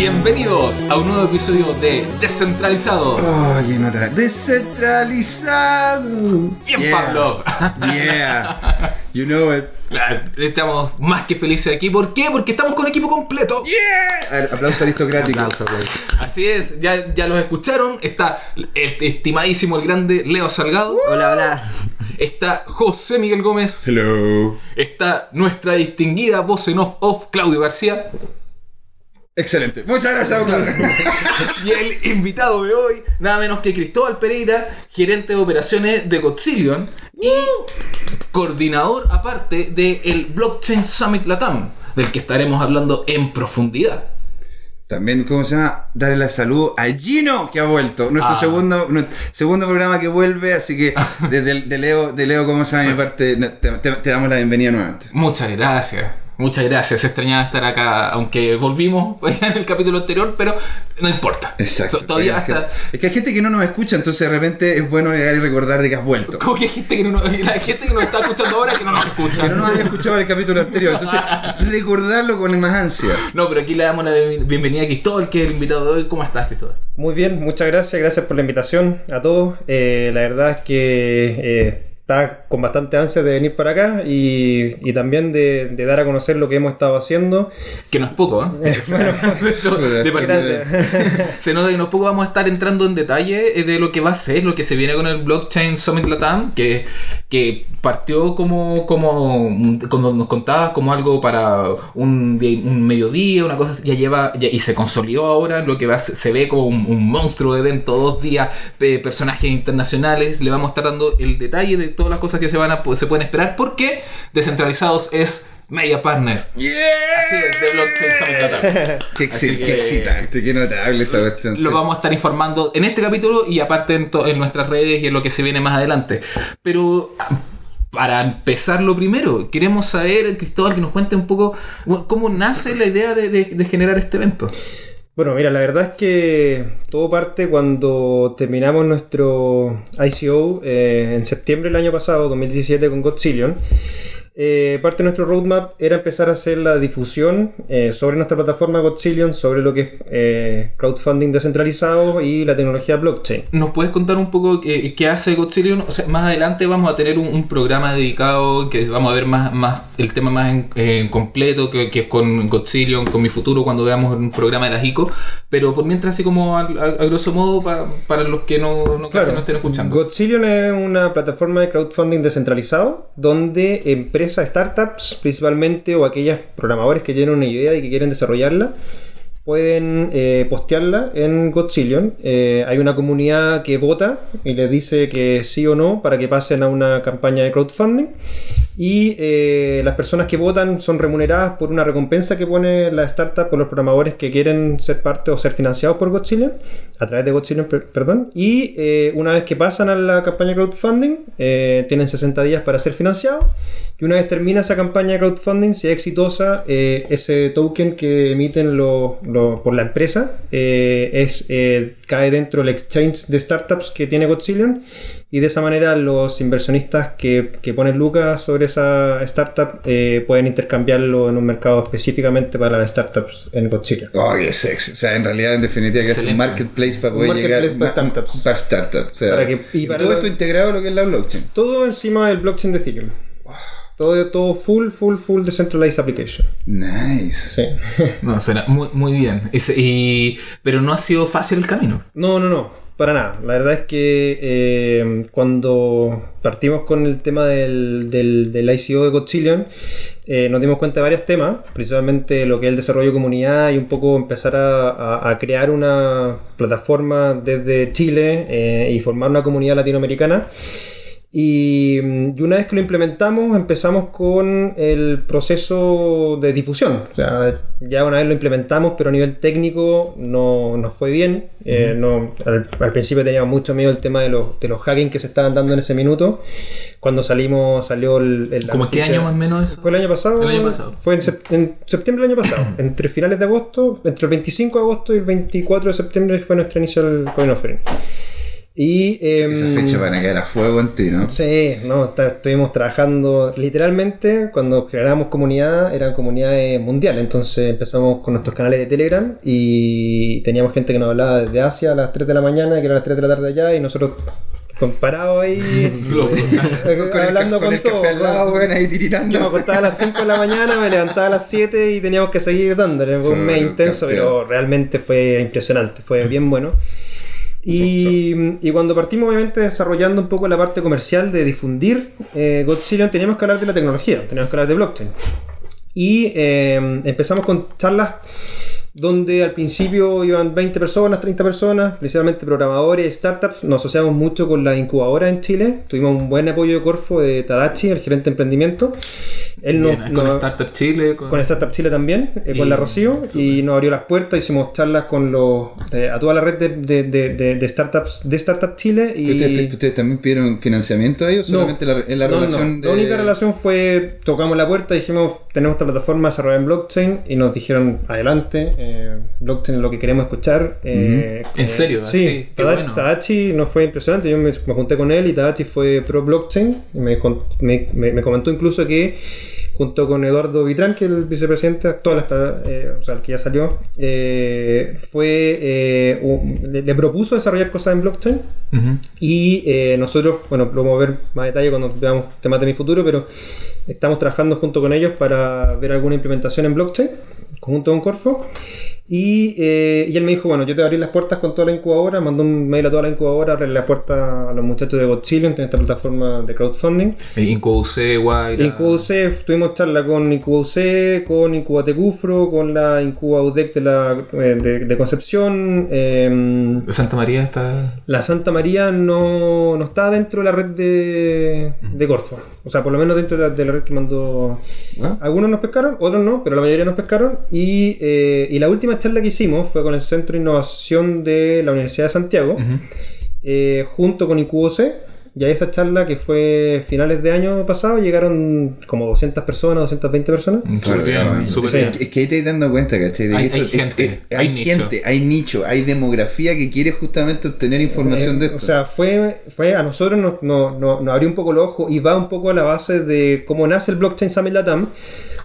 Bienvenidos a un nuevo episodio de Descentralizados. Oh, qué nota. Descentralizado. Bien, Yeah. Pablo. Yeah. You know it. Claro, Estamos más que felices aquí. ¿Por qué? Porque estamos con equipo completo. A ver, Aplauso aristocrático. Así es, ya, ya los escucharon. Está el estimadísimo, el grande Leo Salgado. Hola, hola. Está José Miguel Gómez. Hello. Está nuestra distinguida voz en off off Claudio García. Excelente. Muchas gracias, Claudio. Y el invitado de hoy, nada menos que Cristóbal Pereira, gerente de operaciones de Godzillion y coordinador aparte del Blockchain Summit Latam, del que estaremos hablando en profundidad. También, ¿cómo se llama? Darle la salud a Gino, que ha vuelto. Nuestro Ah. segundo, nuestro segundo programa que vuelve, así que desde de Leo, de Leo, ¿cómo se llama? Mi parte, te, te- te damos la bienvenida nuevamente. Muchas gracias. Muchas gracias, extrañaba estar acá, aunque volvimos pues, en el capítulo anterior, pero no importa. Exacto. So- Todavía es, que, hasta... es que hay gente que no nos escucha, entonces de repente es bueno llegar y recordar de que has vuelto. Como que hay gente que no, nos- la gente que nos está escuchando ahora que no nos escucha. Que no nos había escuchado el capítulo anterior, entonces recordarlo con más ansia. No, pero aquí le damos la bien- bienvenida a Cristóbal, que es el invitado de hoy. ¿Cómo estás, Cristóbal? Muy bien, muchas gracias, gracias por la invitación a todos. Eh, la verdad es que eh, está con bastante ansia de venir para acá y, y también de, de dar a conocer lo que hemos estado haciendo. Que no es poco, ¿eh? bueno, De partida-. Se nota que no es poco, vamos a estar entrando en detalle eh, de lo que va a ser, lo que se viene con el Blockchain Summit Latam, que, que partió como, como, como nos contabas, como algo para un, un mediodía, una cosa así, ya lleva, ya- y se consolidó ahora, lo que va, se ve como un, un monstruo de evento, dos días, eh, personajes internacionales, le vamos a estar dando el detalle de todas las cosas que se, van a, se pueden esperar, porque Descentralizados es Media Partner. Así es, de Blockchain Summit. Qué, excitante, qué notable esa cuestión. Lo vamos a estar informando en este capítulo y aparte en, nuestras redes y en lo que se viene más adelante. Pero para empezar lo primero, queremos saber, Cristóbal, que nos cuente un poco cómo nace la idea de, de- de generar este evento. Bueno, mira, la verdad es que todo parte cuando terminamos nuestro ICO eh, en septiembre del año pasado, 2017, con Godzillion. Eh, parte de nuestro roadmap era empezar a hacer la difusión eh, sobre nuestra plataforma Godzillion, sobre lo que es eh, crowdfunding descentralizado y la tecnología blockchain. ¿Nos puedes contar un poco qué, qué hace Godzillion? O sea, más adelante vamos a tener un, un programa dedicado que vamos a ver más, más el tema más en, en completo que, que es con Godzillion, con mi futuro cuando veamos un programa de las ICO. Pero por mientras, así como a, a- a grosso modo, pa- para los que no, no, Claro. no estén escuchando. Godzillion es una plataforma de crowdfunding descentralizado donde empresas, startups principalmente o aquellos programadores que tienen una idea y que quieren desarrollarla pueden eh, postearla en Godzillion. Eh, hay una comunidad que vota y les dice que sí o no para que pasen a una campaña de crowdfunding. Y eh, las personas que votan son remuneradas por una recompensa que pone la startup por los programadores que quieren ser parte o ser financiados por Godzillion, a través de Godzillion, per- perdón. Y una vez que pasan a la campaña de crowdfunding, tienen 60 días para ser financiados. Y una vez termina esa campaña de crowdfunding, si es exitosa, ese token que emiten lo- lo- por la empresa eh, es, eh, cae dentro del exchange de startups que tiene Godzillion. Y de esa manera los inversionistas que, que ponen lucas sobre esa startup eh, pueden intercambiarlo en un mercado específicamente para las startups en Godzillion. Oh, qué sexy. O sea, en realidad, en definitiva, que es un marketplace para poder marketplace llegar para startups. Para startups. O sea, Para que- y para todo esto integrado a lo que es la blockchain. Todo encima del blockchain de Ethereum. Todo, todo full, full, full decentralized application. Nice. Sí. No, suena muy, muy bien. Es- y, pero no ha sido fácil el camino. No, no, no, para nada. La verdad es que eh, cuando partimos con el tema del, del, del ICO de Godzillion, eh, nos dimos cuenta de varios temas, principalmente lo que es el desarrollo de comunidad y un poco empezar a, a- a crear una plataforma desde Chile eh, y formar una comunidad latinoamericana. Y, mm, y una vez que lo implementamos, empezamos con el proceso de difusión. O sea, ya una vez lo implementamos, pero a nivel técnico no nos fue bien. Eh, no, al, al principio teníamos mucho miedo el tema de los, de los hacking que se estaban dando en ese minuto. Cuando salimos, salió el. ¿Cómo qué año más o menos eso? Fue el año pasado. El año pasado. Fue en, sep- en septiembre del año pasado. entre finales de agosto, entre el 25 de agosto y el 24 de septiembre fue nuestro inicio coin offering. Y, em, Esa fecha van a quedar a fuego en ti, ¿no? Sí, no, está- estuvimos trabajando literalmente cuando generamos comunidad, eran comunidades mundiales, entonces empezamos con nuestros canales de Telegram y teníamos gente que nos hablaba desde Asia a las 3 de la mañana, que eran las 3 de la tarde allá y nosotros comparados ahí. Con el, hablando ca- con con, el todo. café al lado, weón, ahí tiritando. Yo me acostaba a las 5 de la mañana, me levantaba a las 7 y teníamos que seguir dándole. Fue un mes intenso, campeón. pero realmente fue impresionante, fue bien bueno. Y, y cuando partimos, obviamente, desarrollando un poco la parte comercial de difundir eh, Godzilla, teníamos que hablar de la tecnología, teníamos que hablar de blockchain. Y eh, empezamos con charlas donde al principio iban 20 personas, 30 personas, principalmente programadores, startups. Nos asociamos mucho con la incubadora en Chile. Tuvimos un buen apoyo de Corfo de Tadachi, el gerente de emprendimiento. Él nos, Bien, con nos- Startup Chile. Con... con Startup Chile también, eh, con Y- la Rocío, y nos abrió las puertas, hicimos charlas con los eh, a toda la red de, de- de- de- de startups de Startup Chile y ¿Ustedes, ustedes también pidieron financiamiento a ellos? No. ¿Solamente la, en la No, no, relación no. de.? La única relación fue, tocamos la puerta, dijimos, tenemos esta plataforma desarrollada en blockchain y nos dijeron, adelante, eh, blockchain es lo que queremos escuchar. eh, ¿En serio? Sí, qué Tada- bueno. Tadachi nos fue impresionante, yo me, me junté con él y Tadachi fue pro blockchain y me- me- me comentó incluso que junto con Eduardo Vitrán, que es el vicepresidente actual, hasta, eh, o sea, el que ya salió, eh, fue eh, un- le, le propuso desarrollar cosas en blockchain y nosotros, bueno, lo vamos a ver más detalle cuando veamos temas de mi futuro, pero estamos trabajando junto con ellos para ver alguna implementación en blockchain, conjunto con Corfo. Y, eh, y él me dijo, bueno, yo te voy a abrir las puertas con toda la incubadora, mandó un mail a toda la incubadora, abrirle las puertas a los muchachos de Godzillion, en esta plataforma de crowdfunding. El IncuC, Guayra. IncubaUC, tuvimos charla con IncubaUC, con Incubatecufro, con la IncubaUDEC de, la, eh, de, de Concepción. em, Santa María está. la Santa María no, no está dentro de la red de, de Corfo. O sea, por lo menos dentro de la, de la red que mandó. ¿Ah? Algunos nos pescaron, otros no, pero la mayoría nos pescaron. Y, eh, y la última charla que hicimos fue con el Centro de Innovación de la Universidad de Santiago, Ujú. eh, junto con IncuboC. Y a esa charla que fue finales de año pasado llegaron como 200 personas, 220 personas. Súper Claro, bien, claro, sí. Es que ahí te estás dando cuenta, ¿cachai? De que Hay- esto- hay es- gente, es- hay hay nicho. gente, hay nicho, hay demografía que quiere justamente obtener información de Eh, esto. O sea, fue, fue a nosotros nos, nos- nos- nos abrió un poco los ojos y va un poco a la base de cómo nace el Blockchain Summit Latam.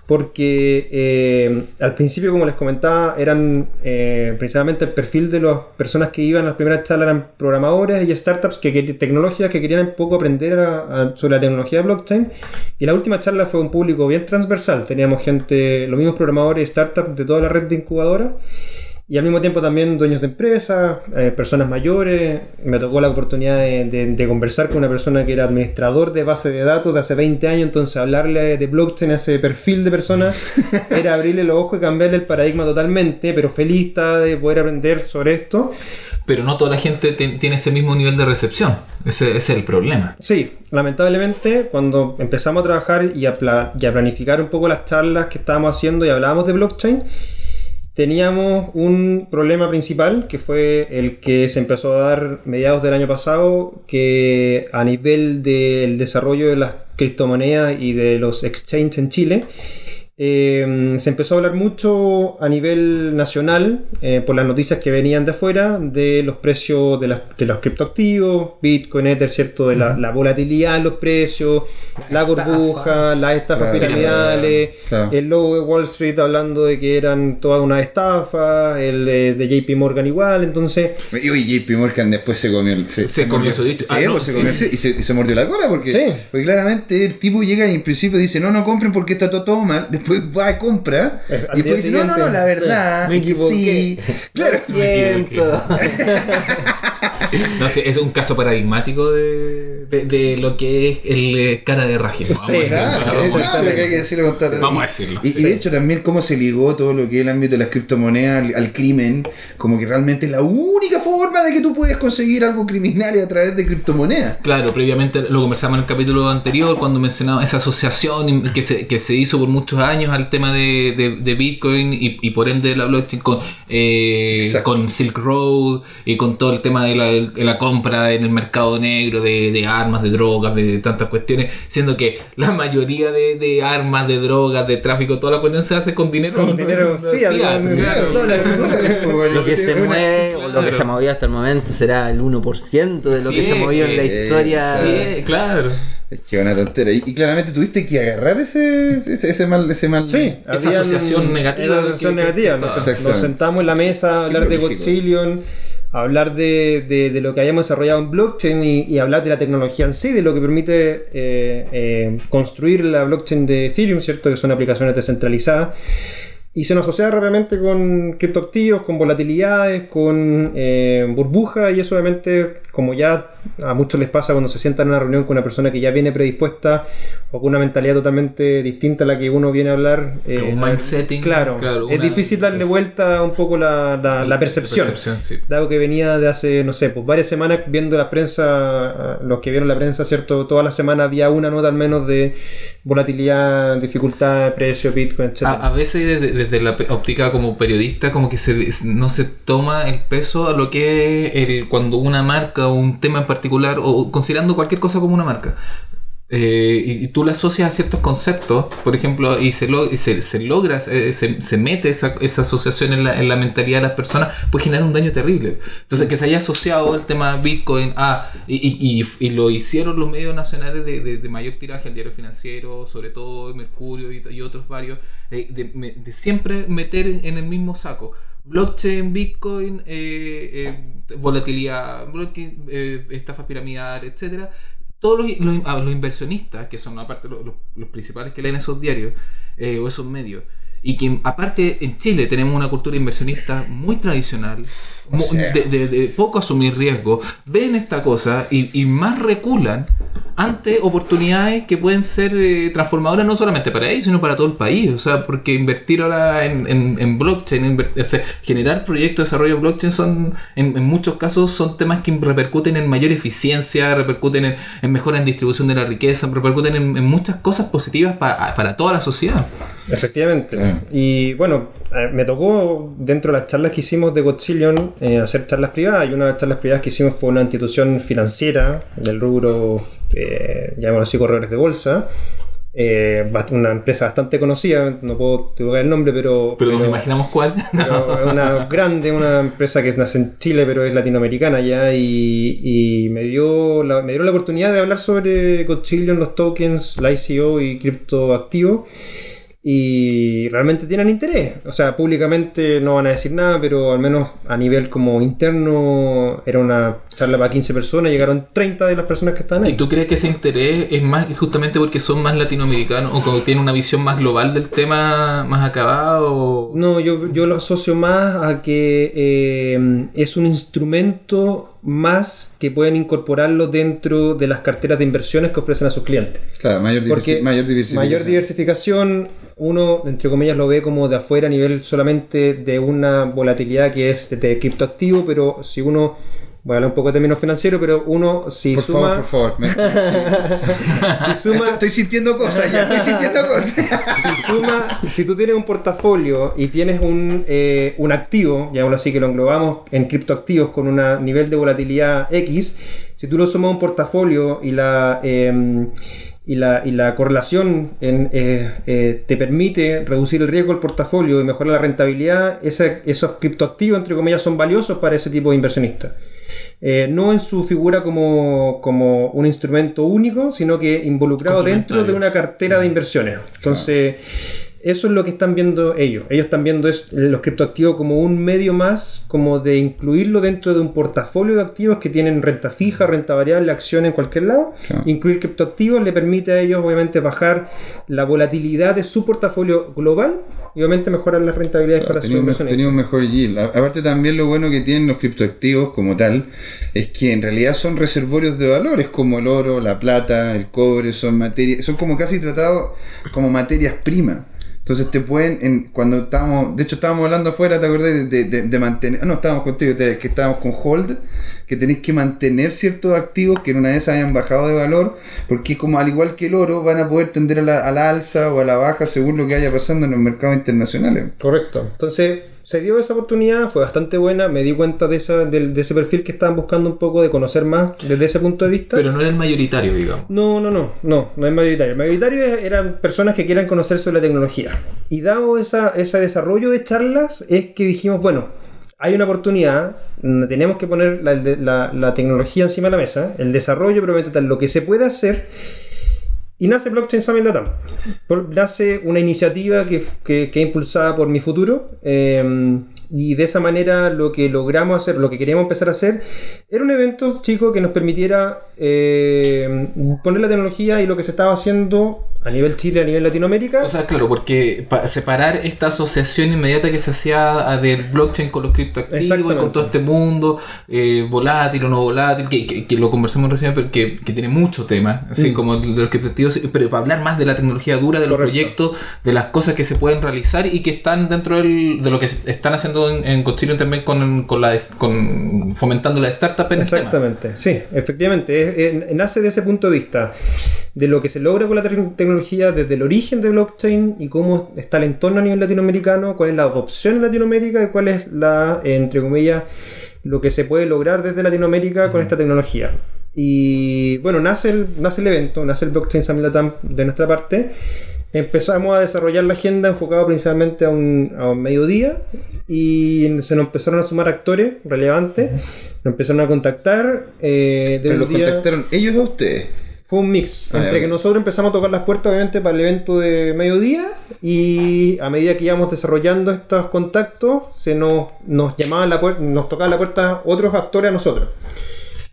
Porque eh, al principio, como les comentaba, eran eh, principalmente el perfil de las personas que iban a las primeras charlas eran programadores y startups que tecnológicas que querían un poco aprender sobre la tecnología de blockchain. Y la última charla fue un público bien transversal. Teníamos gente, los mismos programadores y startups de toda la red de incubadoras. Y al mismo tiempo también dueños de empresas, eh, personas mayores. Me tocó la oportunidad de, de- de conversar con una persona que era administrador de base de datos de hace 20 años, entonces hablarle de blockchain a ese perfil de personas era abrirle los ojos y cambiarle el paradigma totalmente, pero feliz está de poder aprender sobre esto. Pero no toda la gente te- tiene ese mismo nivel de recepción. Ese, ese es el problema. Sí, lamentablemente cuando empezamos a trabajar y a, pla- y a planificar un poco las charlas que estábamos haciendo y hablábamos de blockchain, teníamos un problema principal que fue el que se empezó a dar mediados del año pasado, que a nivel del desarrollo de las criptomonedas y de los exchanges en Chile, eh, se empezó a hablar mucho a nivel nacional eh, por las noticias que venían de afuera de los precios de, las- de los criptoactivos, Bitcoin, Ether, ¿cierto? De la, la volatilidad en los precios, la burbuja, las estafas Claro, piramidales, claro. el logo de Wall Street hablando de que eran todas una estafa, el eh, de JP Morgan igual, entonces... Y oye, JP Morgan después se comió el- se, Se comió su Ah, pues comió el- y, se, y se mordió la cola porque, Sí. porque claramente el tipo llega y en principio dice no, no compren porque está todo, todo mal. Después va a compra al y después dice no, no, no, la verdad sí, me es que equivoqué. sí. Claro. Siento. No sé, es un caso paradigmático de, de, de lo que es el eh, cara de raje. Vamos, Sí, a decirlo, Claro, vamos a es- claro, decirlo. Vamos y- a decirlo. Y, y de hecho también cómo se ligó todo lo que es el ámbito de las criptomonedas al, al crimen, como que realmente es la única forma de que tú puedes conseguir algo criminal a través de criptomonedas. Claro, previamente lo conversamos en el capítulo anterior cuando mencionaba esa asociación que se, que se hizo por muchos años al tema de, de- de Bitcoin y, y por ende la blockchain con, eh, con Silk Road y con todo el tema de la- el- la compra en el mercado negro de, de armas, de drogas, de tantas cuestiones, siendo que la mayoría de, de armas, de drogas, de tráfico, toda la cuestión se hace con dinero. Con dinero Lo que se mueve, o lo que se ha movido hasta el momento será el 1% de lo que Sí, se movió en la historia. Sí, claro. Es que una tontera. Y, y claramente tuviste que agarrar ese, ese, ese mal. Ese mal Sí, Esa asociación negativa Esa asociación que- que- negativa. que- Nos, Exactamente. nos sentamos en la mesa a hablar de. Godzillion, hablar de, de- de lo que hayamos desarrollado en blockchain y, y hablar de la tecnología en sí, de lo que permite eh, eh, construir la blockchain de Ethereum, ¿cierto? Que son aplicaciones descentralizadas. Y se nos asocia rápidamente con criptoactivos, con volatilidades, con eh, burbujas, y eso obviamente, como ya a muchos les pasa cuando se sientan en una reunión con una persona que ya viene predispuesta o con una mentalidad totalmente distinta a la que uno viene a hablar. eh, Con un mindsetting, Claro, claro, es difícil darle vuelta un poco la, la- la percepción. Percepción, sí. Dado que venía de hace, no sé, pues varias semanas viendo la prensa, los que vieron la prensa, ¿cierto? Toda la semana había una nota al menos de volatilidad, dificultad, precio, Bitcoin, etc. A, a veces desde, desde la óptica como periodista como que se, no se toma el peso a lo que es el, cuando una marca o un tema en particular o considerando cualquier cosa como una marca eh, y, tú le asocias a ciertos conceptos por ejemplo y se, lo- se, se logra se, se mete esa, esa asociación en la, en la mentalidad de las personas puede generar un daño terrible entonces que se haya asociado el tema Bitcoin a y, y- lo hicieron los medios nacionales de, de- mayor tiraje el diario financiero sobre todo Mercurio y, otros varios eh, de, siempre meter en, el mismo saco blockchain, bitcoin, eh, volatilidad, blockchain, estafas piramidales, etcétera. Todos los, inversionistas, que son aparte los- los principales que leen esos diarios eh, o esos medios, y que aparte en Chile tenemos una cultura inversionista muy tradicional, sea. de, de- de poco asumir riesgo, ven esta cosa y, y más reculan ante oportunidades que pueden ser eh, transformadoras no solamente para ellos, sino para todo el país. O sea, porque invertir ahora en, en- en blockchain, inver- o sea, generar proyectos de desarrollo de blockchain son, en, en muchos casos, son temas que repercuten en mayor eficiencia, repercuten en, en mejora en distribución de la riqueza, repercuten en, en muchas cosas positivas pa- para toda la sociedad. Efectivamente. Claro. Y bueno, eh, me tocó dentro de las charlas que hicimos de Godzillion eh, hacer charlas privadas. Y una de las charlas privadas que hicimos fue una institución financiera del rubro, eh, llamémoslo así, corredores de bolsa. Eh, una empresa bastante conocida, no puedo divulgar el nombre, pero, Pero nos imaginamos cuál. pero una grande, una empresa que nace en Chile, pero es latinoamericana ya, y, y me, dio la, me dio la oportunidad de hablar sobre Godzillion, los tokens, la ICO y criptoactivos. Y realmente tienen interés. O sea, públicamente no van a decir nada, pero al menos a nivel como interno era una charla para 15 personas, llegaron 30 de las personas que están ¿Y ahí. tú crees que ese interés es más justamente porque son más latinoamericanos o tienen una visión más global del tema más acabado? No, yo, yo lo asocio más a que eh, es un instrumento más que pueden incorporarlo dentro de las carteras de inversiones que ofrecen a sus clientes. Claro, mayor, diversi- mayor diversificación. mayor diversificación, uno, entre comillas, lo ve como de afuera a nivel solamente de una volatilidad que es de criptoactivo, pero si uno, voy a hablar un poco de términos financieros, pero uno, si Por suma, favor, por favor. Me- si suma, estoy sintiendo cosas, ya estoy sintiendo cosas. si suma, si tú tienes un portafolio y tienes un, eh, un activo, llamémoslo así que lo englobamos en criptoactivos con un nivel de volatilidad X, si tú lo sumas a un portafolio y la eh, y la, y la correlación en, eh, eh, te permite reducir el riesgo del portafolio y mejorar la rentabilidad, ese- esos criptoactivos, entre comillas, son valiosos para ese tipo de inversionistas. Eh, no en su figura como, como un instrumento único, sino que involucrado dentro de una cartera de inversiones. Entonces, eso es lo que están viendo ellos. Ellos están viendo es- los criptoactivos como un medio más, como de incluirlo dentro de un portafolio de activos que tienen renta fija, renta variable, acción en cualquier lado. Claro. Incluir criptoactivos le permite a ellos, obviamente, bajar la volatilidad de su portafolio global y, obviamente, mejorar las rentabilidades Claro, para sus inversiones. un mejor yield. Aparte también lo bueno que tienen los criptoactivos como tal es que en realidad son reservorios de valores como el oro, la plata, el cobre, son materias, son como casi tratados como materias primas. Entonces te pueden, en, cuando estábamos, de hecho estábamos hablando afuera, ¿te acordás de, de- de- mantener? No, estábamos contigo, que estábamos con Hold, que tenéis que mantener ciertos activos que en una vez hayan bajado de valor, porque como al igual que el oro, van a poder tender a la, a la alza o a la baja según lo que vaya pasando en los mercados internacionales. Correcto. Entonces se dio esa oportunidad, fue bastante buena, me di cuenta de, esa, de, de ese perfil que estaban buscando un poco de conocer más desde ese punto de vista. Pero no era el mayoritario, digamos. No, no, no, no, no es mayoritario. El mayoritario eran personas que quieran conocer sobre la tecnología. Y dado esa, ese desarrollo de charlas, es que dijimos, bueno, hay una oportunidad, tenemos que poner la, tecnología encima de la mesa, el desarrollo, pero tal, lo que se puede hacer. Y nace Blockchain Summit Latam. Nace una iniciativa que, que, que es impulsada por Mi Futuro. eh, y de esa manera lo que logramos hacer, lo que queríamos empezar a hacer, era un evento chico que nos permitiera eh, poner la tecnología y lo que se estaba haciendo a nivel Chile, a nivel Latinoamérica. O sea, claro, porque para separar esta asociación inmediata que se hacía del blockchain con los criptoactivos y Exactamente. con todo este mundo eh, volátil o no volátil, que, que- que lo conversamos recién, pero que, que tiene mucho tema, así Mm. como de los criptoactivos, pero para hablar más de la tecnología dura, de los Correcto. proyectos, de las cosas que se pueden realizar y que están dentro del- de lo que están haciendo en, en Cochilion también con, con la con fomentando la startup en el tema. Exactamente, sí, efectivamente. Es- es- nace de ese punto de vista, de lo que se logra con la te- tecnología desde el origen de blockchain y cómo está el entorno a nivel latinoamericano, cuál es la adopción en Latinoamérica y cuál es la, entre comillas, lo que se puede lograr desde Latinoamérica con esta tecnología. Y bueno, nace el, nace el evento, nace el Blockchain Summit Latam de nuestra parte. Empezamos a desarrollar la agenda enfocada principalmente a un, a un mediodía y se nos empezaron a sumar actores relevantes, nos empezaron a contactar. eh, de Pero los día- contactaron ellos a ustedes. Fue un mix Ah, entre ya, que nosotros empezamos a tocar las puertas, obviamente, para el evento de mediodía y a medida que íbamos desarrollando estos contactos, se nos, nos llamaban la puerta, nos tocaban la puerta otros actores a nosotros.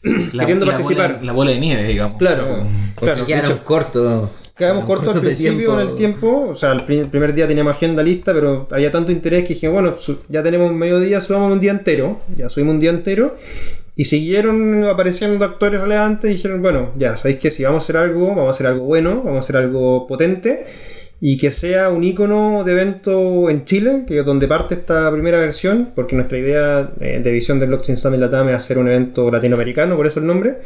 La- queriendo la participar. bola- la bola de nieve, digamos. Claro, claro. ok. Quedaron cortos. Quedamos cortos al principio tiempo. en el tiempo, o sea, el, pri- el primer día teníamos agenda lista, pero había tanto interés que dije, bueno, su- ya tenemos mediodía, subamos un día entero, ya subimos un día entero, y siguieron apareciendo actores relevantes y dijeron, bueno, ya, sabéis que si vamos a hacer algo, vamos a hacer algo bueno, vamos a hacer algo potente, y que sea un icono de evento en Chile, que es donde parte esta primera versión, porque nuestra idea eh, de visión de Blockchain Summit Latam es hacer un evento latinoamericano, por eso el nombre,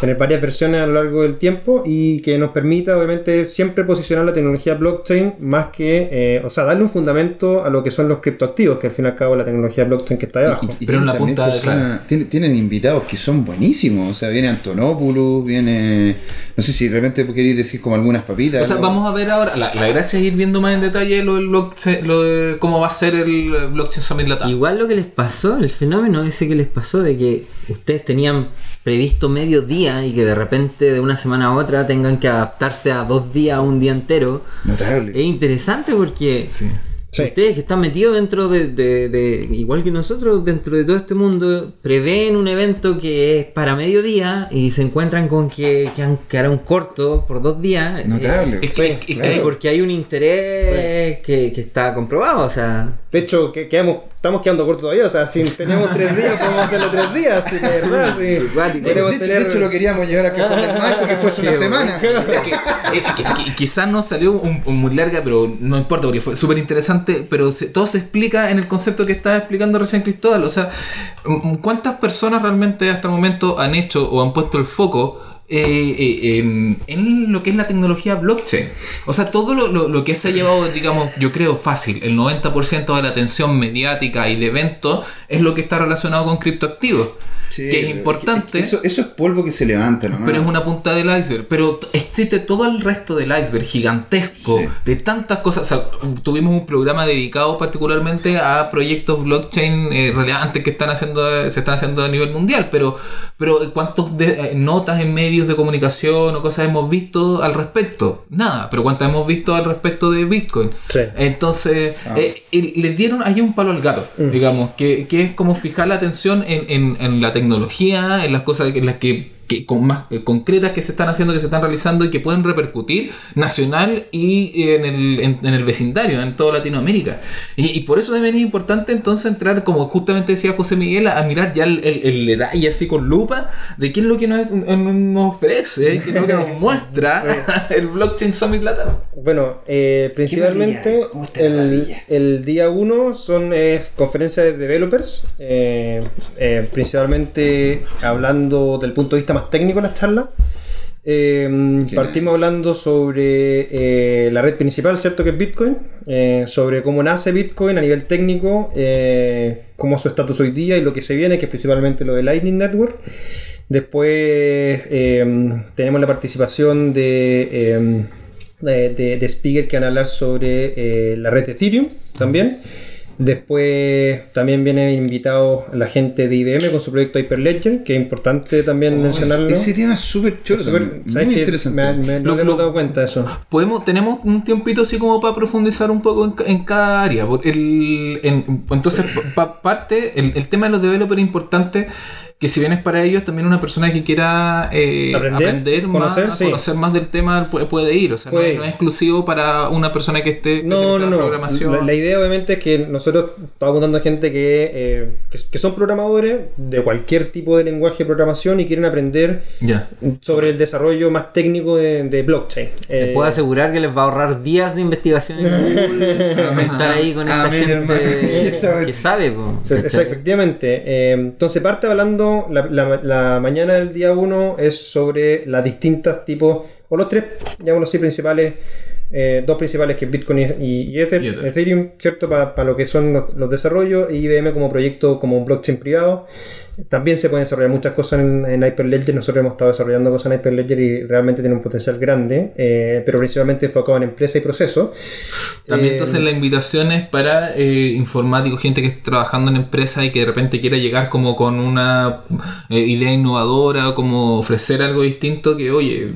tener varias versiones a lo largo del tiempo y que nos permita obviamente siempre posicionar la tecnología blockchain más que, eh, o sea, darle un fundamento a lo que son los criptoactivos, que al fin y al cabo es la tecnología blockchain que está debajo. Y- y Pero en tienen la punta de- tienen, tienen invitados que son buenísimos. O sea, viene Antonopoulos, viene. No sé si de repente queréis decir como algunas papitas. O sea, ¿no? vamos a ver ahora. La, la gracia es ir viendo más en detalle lo, del blockchain- lo de cómo va a ser el Blockchain Summit Latam. Igual lo que les pasó, el fenómeno ese que les pasó de que ustedes tenían previsto medio día y que de repente de una semana a otra tengan que adaptarse a dos días, a un día entero, Notable. es interesante porque Sí. Sí. ustedes que están metidos dentro de, de- de- igual que nosotros, dentro de todo este mundo, prevén un evento que es para mediodía y se encuentran con que, que han quedado un corto por dos días. Notable. Claro. Eh, porque hay un interés que, que está comprobado, o sea... De hecho, que, quedamos, estamos quedando cortos todavía, o sea, si tenemos tres días, podemos hacerlo tres días, si de verdad, si Igual, De, hecho, tener- de hecho, lo queríamos llevar a Cajón del Marco, que fuese una semana. Eh, quizás no salió un- un muy larga, pero no importa porque fue súper interesante. Pero se- todo se explica en el concepto que estaba explicando recién Cristóbal. O sea, mm, ¿cuántas personas realmente hasta el momento han hecho o han puesto el foco? Eh, eh, en, en lo que es la tecnología blockchain. O sea, todo lo, lo- lo que se ha llevado, digamos, yo creo fácil, el 90% de la atención mediática y de eventos es lo que está relacionado con criptoactivos. Sí, que es pero importante. Eso, eso es polvo que se levanta nomás. Pero es una punta del iceberg. Pero existe todo el resto del iceberg gigantesco Sí. de tantas cosas. O sea, tuvimos un programa dedicado particularmente a proyectos blockchain eh, relevantes que están haciendo, se están haciendo a nivel mundial. Pero, pero ¿cuántas eh, notas en medios de comunicación o cosas hemos visto al respecto? Nada. Pero ¿cuántas hemos visto al respecto de Bitcoin? Sí. Entonces, Ah. eh, le dieron ahí un palo al gato, Mm. digamos, que, que es como fijar la atención en, en- en la tecnología, en las cosas en las que, que con más eh, concretas que se están haciendo, que se están realizando y que pueden repercutir nacional y en el, en, en el vecindario, en toda Latinoamérica. Y, y por eso también es importante entonces entrar, como justamente decía José Miguel, a, a mirar ya el, el- el detalle así con lupa de qué es lo que nos, nos ofrece, qué es lo que nos muestra el Blockchain Summit Latam. Bueno, eh, principalmente maravilla, ¿cómo está la el, el día 1 son eh, conferencias de developers, eh, eh, principalmente hablando del punto de vista más técnico de las charlas. Eh, Qué partimos hablando sobre eh, la red principal, ¿cierto? Que es Bitcoin, eh, sobre cómo nace Bitcoin a nivel técnico, eh, cómo es su estatus hoy día y lo que se viene, que es principalmente lo de Lightning Network. Después eh, tenemos la participación de, eh, de, de- de speakers que van a hablar sobre eh, la red de Ethereum también. Después también viene invitado la gente de IBM con su proyecto Hyperledger, que es importante también mencionarlo. Ese tema es súper chulo, Súper- también, ¿sabes muy interesante. Me- me- no Lo- hemos dado cuenta de eso. Podemos, tenemos un tiempito así como para profundizar un poco en, en cada área. El- en- entonces, pa- parte, el, el tema de los developers es importante que si bien es para ellos, también una persona que quiera eh, Aprender, aprender, conocer, más, sí. conocer más del tema puede, puede ir. O sea, no Puede es- ir. no, es exclusivo para una persona que esté No, no, no. programación. La, la idea obviamente es que nosotros estamos apuntando a gente que, eh, que, que son programadores de cualquier tipo de lenguaje de programación y quieren aprender sobre el desarrollo más técnico de, de blockchain. Les Eh, puedo asegurar que les va a ahorrar días de investigación en Google estar ahí con esta Amén, gente Que sabe. que sabe. po. Eh, entonces parte hablando, la, la- mañana del día 1 es sobre las distintas tipos, o los tres, llamémoslo así, principales, eh, dos principales que es Bitcoin y, y Ether- Y Ether. Ethereum, ¿cierto? Para lo que son los, los desarrollos, y IBM como proyecto, como un blockchain privado. También se pueden desarrollar muchas cosas en, en Hyperledger. Nosotros hemos estado desarrollando cosas en Hyperledger y realmente tiene un potencial grande, eh, pero principalmente enfocado en empresa y proceso. También Eh, entonces la invitación es para informáticos, gente que esté trabajando en empresa y que de repente quiera llegar como con una idea innovadora, como ofrecer algo distinto, que oye,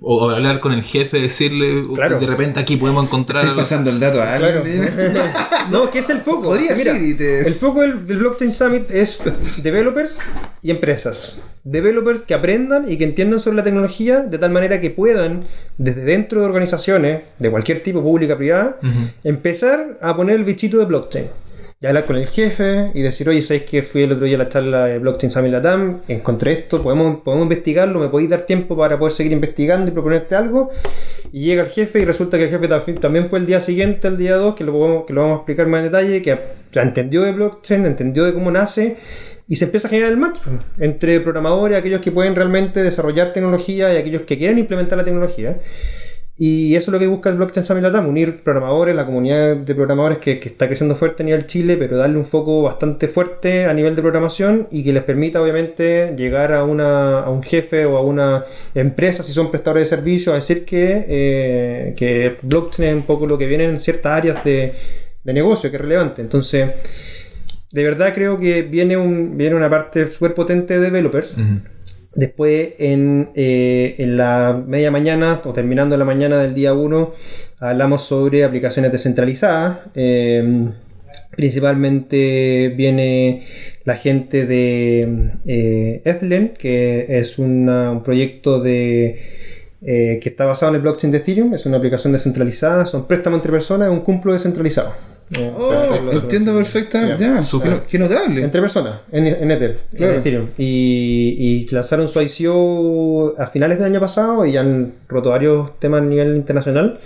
o, o hablar con el jefe, decirle, o Claro. de repente aquí podemos encontrar... Estoy pasando el dato a Claro. alguien. no, que es el foco. Podría Mira, ser y te- El foco del, del Blockchain Summit es developers y empresas. Developers que aprendan y que entiendan sobre la tecnología de tal manera que puedan, desde dentro de organizaciones, de cualquier tipo, pública, privada, empezar a poner el bichito de blockchain. Y hablar con el jefe y decir, oye, ¿sabéis que fui el otro día a la charla de Blockchain Summit Latam? Encontré esto, podemos, podemos investigarlo, me podéis dar tiempo para poder seguir investigando y proponerte algo. Y llega el jefe y resulta que el jefe tam- también fue el día siguiente, el día 2, que lo, que lo vamos a explicar más en detalle, que entendió de blockchain, entendió de cómo nace y se empieza a generar el match pues, entre programadores, aquellos que pueden realmente desarrollar tecnología y aquellos que quieren implementar la tecnología. Y eso es lo que busca el Blockchain Summit Latam, unir programadores, la comunidad de programadores que, que está creciendo fuerte a nivel Chile, pero darle un foco bastante fuerte a nivel de programación y que les permita obviamente llegar a, una, a un jefe o a una empresa, si son prestadores de servicios, a decir que, eh, que blockchain es un poco lo que viene en ciertas áreas de, de negocio, que es relevante. Entonces, de verdad creo que viene, un, viene una parte súper potente de developers. Después, en, eh, en la media mañana o terminando la mañana del día 1, hablamos sobre aplicaciones descentralizadas. Eh, principalmente viene la gente de eh, Ethlen, que es un proyecto de, eh, que está basado en el blockchain de Ethereum. Es una aplicación descentralizada, son préstamos entre personas, es un cumplo descentralizado. Eh, Oh, perfecto, lo entiendo perfectamente. Ya. Ya, Súper. Qué, qué notable. Entre personas, en, en Ether, Claro. en Ethereum. Y, y lanzaron su ICO a finales del año pasado y ya han roto varios temas a nivel internacional.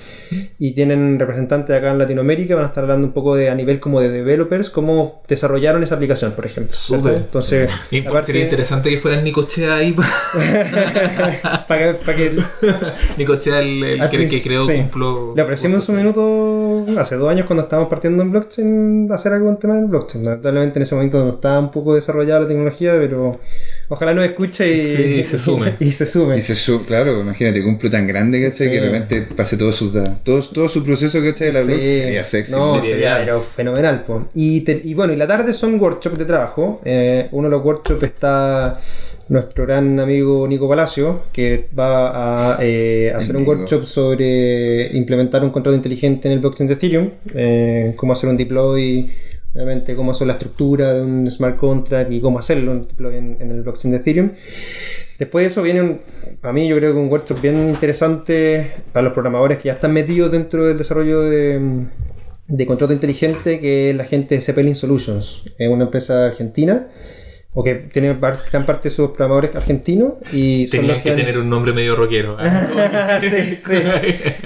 Y tienen representantes acá en Latinoamérica, van a estar hablando un poco de a nivel como de developers, cómo desarrollaron esa aplicación, por ejemplo. Súper. Entonces, Y aparte- Sería interesante que fuera Nicochea ahí. para que, para que Nicochea el, el que, que creó sí. cumplo. Le ofrecimos un minuto hace dos años cuando estábamos partiendo en blockchain hacer algo en tema del blockchain. Lamentablemente en ese momento no estaba un poco desarrollada la tecnología, pero ojalá nos escuche y, Sí, y se sume. Y se sume. Y se claro, imagínate, cumple tan grande, ¿cachai? Sí. Que de repente pase todo su, todo, todo su proceso, ¿cachai? De la Sí. blockchain sería sexy. No, Sería pero fenomenal. po. Y, te- y bueno, y la tarde son workshops de trabajo. Eh, uno de los workshops está nuestro gran amigo Nico Palacio, que va a eh, hacer un workshop sobre implementar un contrato inteligente en el blockchain de Ethereum, eh, cómo hacer un deploy, obviamente cómo hacer la estructura de un smart contract y cómo hacerlo un deploy en, en el blockchain de Ethereum. Después de eso viene, un, a mí yo creo que un workshop bien interesante para los programadores que ya están metidos dentro del desarrollo de, de contrato inteligente, que es la gente de Zeppelin Solutions, es una empresa argentina o que tiene gran parte de sus programadores argentinos y son Tenían los que, que han- tener un nombre medio rockero. ¿ah? sí, sí.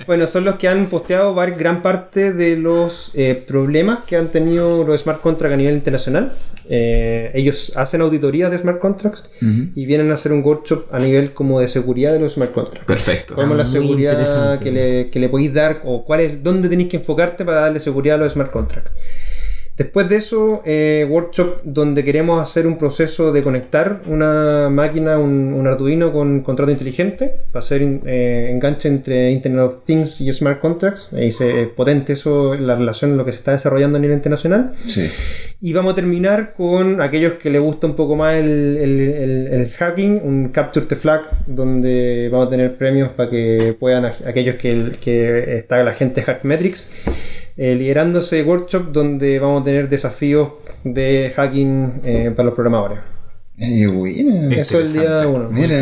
Bueno, son los que han posteado gran parte de los eh, problemas que han tenido los smart contracts a nivel internacional. Eh, ellos hacen auditorías de smart contracts y vienen a hacer un workshop a nivel como de seguridad de los smart contracts. Perfecto. ¿Cuál es la seguridad que le, que le podéis dar o cuál es, dónde tenéis que enfocarte para darle seguridad a los smart contracts? Después de eso, eh, workshop donde queremos hacer un proceso de conectar una máquina, un, un Arduino con contrato inteligente para hacer eh, enganche entre Internet of Things y Smart Contracts. Y se potente eso, la relación en lo que se está desarrollando a nivel internacional. Sí. Y vamos a terminar con aquellos que les gusta un poco más el, el- el- el hacking, un Capture the Flag, donde vamos a tener premios para que puedan, aquellos que, que está la gente Hackmetrics, eh, liderando ese workshop donde vamos a tener desafíos de hacking eh, para los programadores. Eh. Eso es el día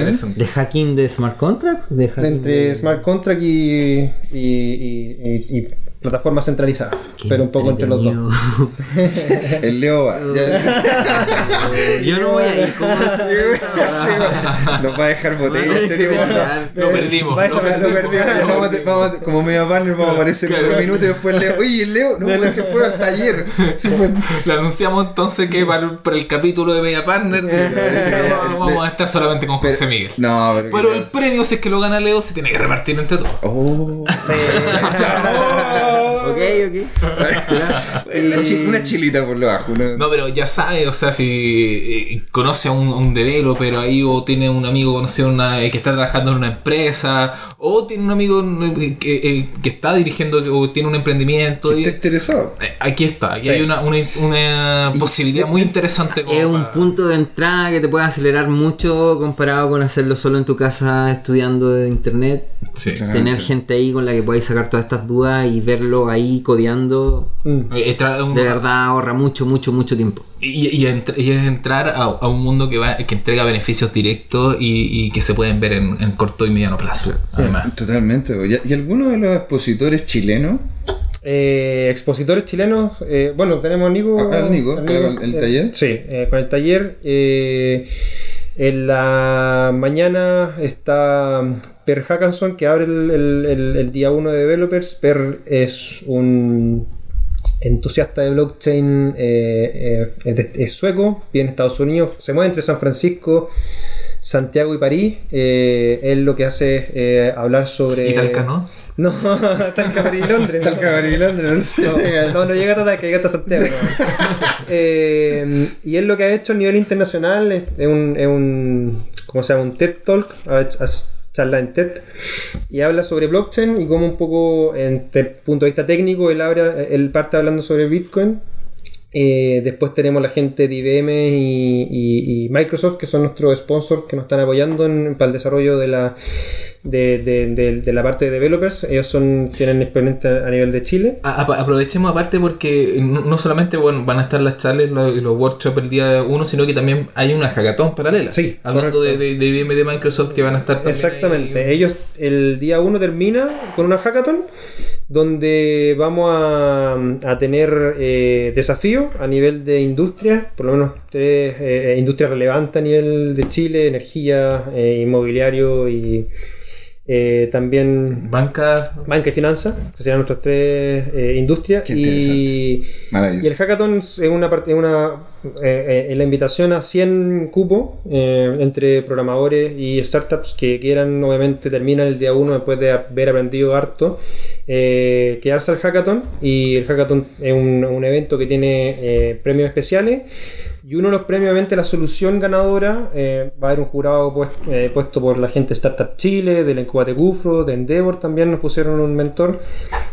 ¿eh? ¿De hacking de smart contracts? ¿De hacking Entre de- Smart Contract y, y, y- y- y plataforma centralizada, Qué pero un poco entre los dos. El Leo va. Yo no voy a ir. ¿Cómo vas a Sí, Nos va a dejar botella este tipo. Lo perdimos. Como media partner vamos a aparecer Claro. un minuto y después Leo. Oye, el Leo, no, pues se fue al taller. Le anunciamos entonces que para el, para el capítulo de Media Partner vamos, vamos a estar solamente con José Miguel. No, pero. Pero el premio, si es que lo gana Leo, se tiene que repartir entre todos. Oh. Una, chi- una chilita por lo bajo. una- No, pero ya sabe, o sea, si eh, conoce a un, a un developer ahí, o tiene un amigo conocido una- eh, que está trabajando en una empresa, o tiene un amigo eh, que, eh, que está dirigiendo o tiene un emprendimiento. está interesado. eh, aquí está, aquí Sí. hay una, una, una Y- posibilidad muy interesante. Es un para- punto de entrada que te puede acelerar mucho comparado con hacerlo solo en tu casa estudiando de internet. Sí. Tener gente ahí con la que podáis sacar todas estas dudas y verlo ahí codeando, Mm. Eh, de verdad ahorra mucho, mucho, mucho tiempo. Y, y entr- y es entrar a, a un mundo que va que entrega beneficios directos y, y que se pueden ver en, en corto y mediano plazo. Además. Totalmente. ¿Y, y alguno de los expositores chilenos? Eh, expositores chilenos, eh, bueno, tenemos a Nico. Ah, Nico, claro, el eh, taller. Sí, eh, con el taller. eh, en la mañana está Per Hackanson que abre el, el- el- el día 1 de Developers. Per es un entusiasta de blockchain, eh, eh, es, de- es sueco, vive en Estados Unidos, se mueve entre San Francisco, Santiago y París. Eh, él lo que hace es eh, hablar sobre. Y Talca, ¿no? No, Talca, París y Londres. no. Talca, París y Londres, no sé. No, llega hasta Talca, llega hasta Santiago. Eh, y él lo que ha hecho a nivel internacional es, es un, es un. ¿Cómo se llama? Un TED Talk. Ha hecho- charla en TED y habla sobre blockchain y cómo un poco el punto de vista técnico él, habla, él parte hablando sobre Bitcoin. Eh, después tenemos la gente de IBM y, y- y Microsoft, que son nuestros sponsors que nos están apoyando en- para el desarrollo de la, de, de- de- de la parte de developers. Ellos son, tienen exponente a nivel de Chile. A- aprovechemos aparte porque no, solamente bueno, van a estar las charlas y los workshops el día uno, sino que también hay una hackathon paralela. Sí, Hablando de, correcto. de, de IBM de Microsoft que van a estar también Exactamente. ahí. Ellos, el día 1 termina con una hackathon donde vamos a, a tener eh, desafíos a nivel de industria, por lo menos tres eh, industrias relevantes a nivel de Chile, energía, eh, inmobiliario y eh, también Banca. banca y finanzas, que serían nuestras tres eh, industrias. Qué Y, el hackathon es una, parte- es una eh, eh, la invitación a 100 cupos eh, entre programadores y startups que quieran, obviamente, terminan el día 1 después de haber aprendido harto, eh, quedarse al hackathon. Y el hackathon es un, un evento que tiene eh, premios especiales. Y uno de los premios, obviamente, la solución ganadora, eh, va a haber un jurado pues- eh, puesto por la gente de Startup Chile, de la Incubate Gufro, de Endeavor también nos pusieron un mentor.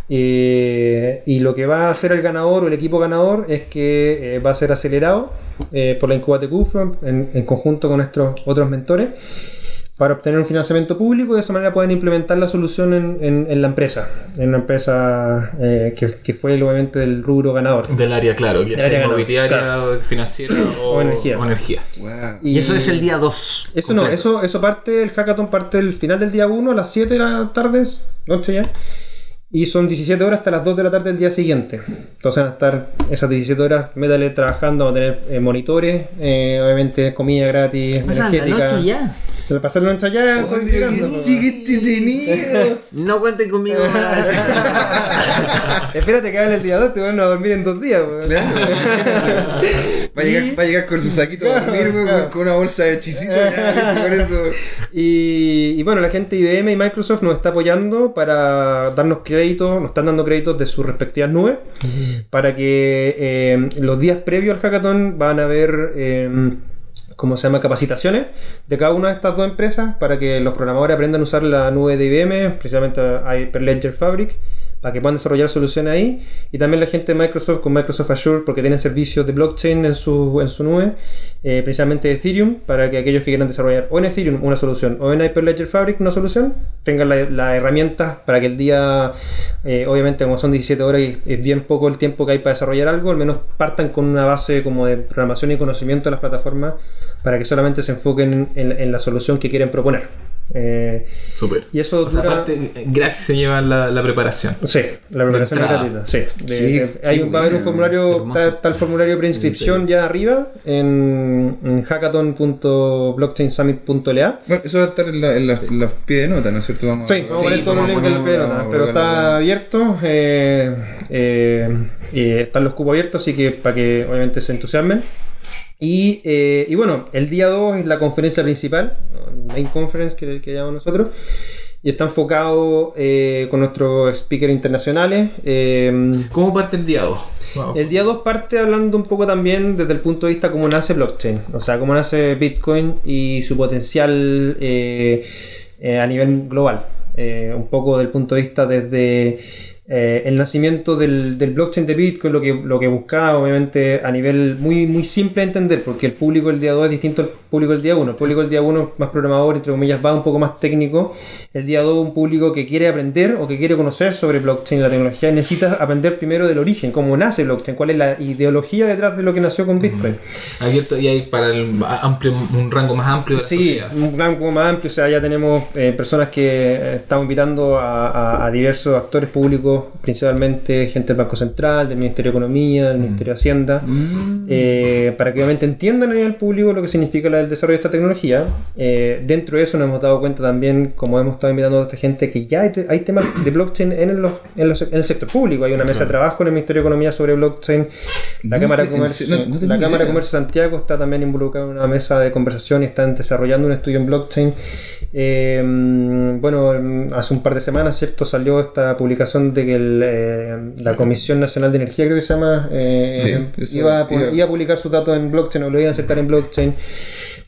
Eh, y lo que va a hacer el ganador o el equipo ganador es que va a ser acelerado por la Incubate Gufro en conjunto con nuestros otros mentores para obtener un financiamiento público y de esa manera pueden implementar la solución en, en- en la empresa, en la empresa eh, que, que fue obviamente del rubro ganador. Del área, claro, ya Del sea inmobiliaria, claro. financiera o, O energía. o energía. Wow. Y eso es el día 2. Eso no, eso, eso parte, el hackathon parte el final del día 1 a las 7 de la tarde, noche ya. Y son 17 horas hasta las 2 de la tarde del día siguiente. Entonces van a estar esas 17 horas Metale trabajando, vamos a tener eh, monitores, eh, obviamente comida gratis, sea, la energética. noche ya. Se la pasaron la noche allá. No cuenten conmigo. Espérate que hagan el día 2, te van a dormir en dos días. po. Va a, llegar, va a llegar con su saquito a dormir, Claro, weón, claro. con, una bolsa de eso. Y, y bueno, la gente de IBM y Microsoft nos está apoyando para darnos créditos, nos están dando créditos de sus respectivas nubes, para que eh, los días previos al hackathon van a haber, eh, ¿cómo se llama?, capacitaciones de cada una de estas dos empresas para que los programadores aprendan a usar la nube de IBM, precisamente Hyperledger Fabric, para que puedan desarrollar soluciones ahí. Y también la gente de Microsoft con Microsoft Azure, porque tienen servicios de blockchain en su, en su nube, eh, precisamente Ethereum, para que aquellos que quieran desarrollar o en Ethereum una solución o en Hyperledger Fabric una solución, tengan la- las herramientas para que el día, eh, obviamente como son 17 horas y es bien poco el tiempo que hay para desarrollar algo, al menos partan con una base como de programación y conocimiento de las plataformas para que solamente se enfoquen en, en la solución que quieren proponer. Eh, Súper. y eso O sea, dura- aparte, gratis se lleva la, la preparación. Sí, la preparación gratuita. Sí. De- Qué- de- hay va a haber un formulario, está, el formulario de preinscripción ya arriba en, en hackathon.blockchainsummit.la. Bueno, eso va a estar en, la, en, las, en los pies de nota, ¿no es cierto? Vamos Sí, vamos a poner todos los vamos a links del ponerlo, pelota, vamos a pero está abierto, eh, eh, están los cupos abiertos, así que para que obviamente se entusiasmen. Y, eh, y bueno, el día 2 es la conferencia principal, Main Conference que, que llamamos nosotros, y está enfocado eh, con nuestros speakers internacionales. eh, ¿Cómo parte el día 2? Wow. el día 2 parte hablando un poco también desde el punto de vista cómo nace blockchain, o sea, cómo nace Bitcoin y su potencial eh, a nivel global. Un poco del punto de vista desde eh, el nacimiento del, del blockchain de Bitcoin, lo que, lo que buscaba, obviamente, a nivel muy, muy simple de entender, porque el público del día 2 es distinto al público del día 1. El público del día 1 más programador, entre comillas, va un poco más técnico. El día 2 un público que quiere aprender o que quiere conocer sobre blockchain y la tecnología y necesita aprender primero del origen, cómo nace blockchain, cuál es la ideología detrás de lo que nació con Bitcoin. Abierto y hay para el amplio, un rango más amplio de Sí, sociedad. un rango más amplio, o sea, ya tenemos eh, personas que eh, estamos invitando a, a- a diversos actores públicos, principalmente gente del Banco Central, del Ministerio de Economía, del Ministerio de Hacienda, eh, para que obviamente entiendan a nivel público lo que significa el desarrollo de esta tecnología. Eh, dentro de eso nos hemos dado cuenta también, como hemos estado invitando a esta gente, que ya hay, hay temas de blockchain en, el- en los- en el sector público. Hay una mesa de trabajo en el Ministerio de Economía sobre blockchain. La No Cámara de te- Comercio, no- no la Cámara de. Comercio Santiago está también involucrada en una mesa de conversación y están desarrollando un estudio en blockchain. Eh, bueno, hace un par de semanas, ¿cierto? Salió esta publicación de que el, eh, la Comisión Nacional de Energía, creo que se llama, eh, Sí, iba, a, iba a publicar sus datos en blockchain o lo iban a aceptar en blockchain.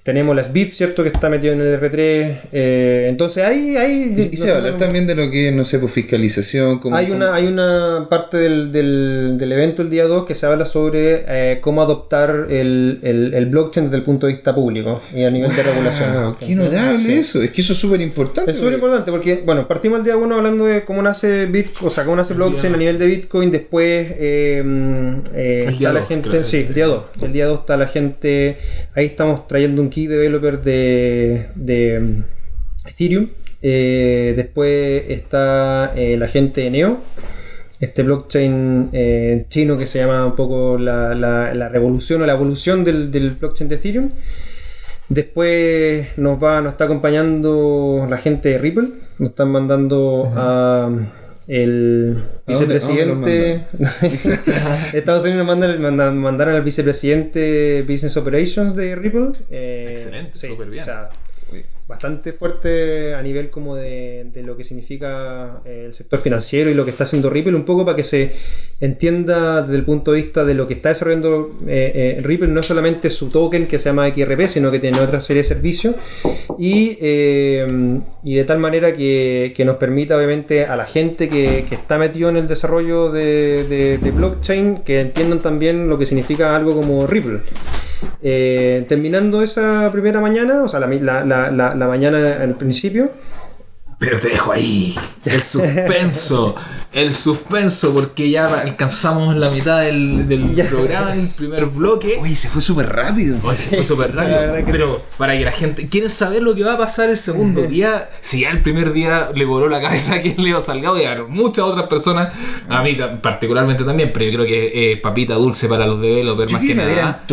Tenemos las BIF, ¿cierto? Que está metido en el R3. Eh, entonces hay... hay Y, y se va a hablar también de lo que es, no sé, pues fiscalización. Como, hay una, hay una parte del, del, del evento el día 2 que se habla sobre eh, cómo adoptar el, el, el blockchain desde el punto de vista público y a nivel de regulación. Wow, qué notable Sí. eso. Es que eso es súper importante. Es súper importante porque, bueno, partimos el día 1 hablando de cómo nace Bitcoin, o sea, cómo nace blockchain a nivel de Bitcoin. Después eh, eh, El está la dos, gente, creo. sí, el día 2. El día 2 está la gente, ahí estamos trayendo un key developer de, de mm, Ethereum. Eh, después está eh, la gente de Neo. Este blockchain eh, chino que se llama un poco la, la- la revolución o la evolución del, del blockchain de Ethereum. Después nos va, nos está acompañando la gente de Ripple, nos están mandando a el ¿A dónde- vicepresidente Estados Unidos nos mandan, mandan- mandaron al vicepresidente Business Operations de Ripple. eh, Excelente, súper bien. o sea, bastante fuerte a nivel como de, lo que significa eh, el sector financiero y lo que está haciendo Ripple, un poco para que se entienda desde el punto de vista de lo que está desarrollando eh, eh, Ripple, no solamente su token que se llama XRP, sino que tiene otra serie de servicios y, eh, y de tal manera que, que nos permita obviamente a la gente que, que está metido en el desarrollo de, de- de blockchain que entiendan también lo que significa algo como Ripple. Eh, terminando esa primera mañana, o sea, la, la- la- la- mañana al principio, Pero te dejo ahí. El suspenso. el suspenso, porque ya alcanzamos la mitad del, del programa, el primer bloque. Uy, se fue súper rápido. Oye, se fue súper rápido. que Pero para que la gente. ¿Quieren saber lo que va a pasar el segundo día? Si ya el primer día le voló la cabeza a quien Leo Salgado y a muchas otras personas, a mí particularmente también, pero yo creo que eh, papita dulce para los developers Yo más que nada.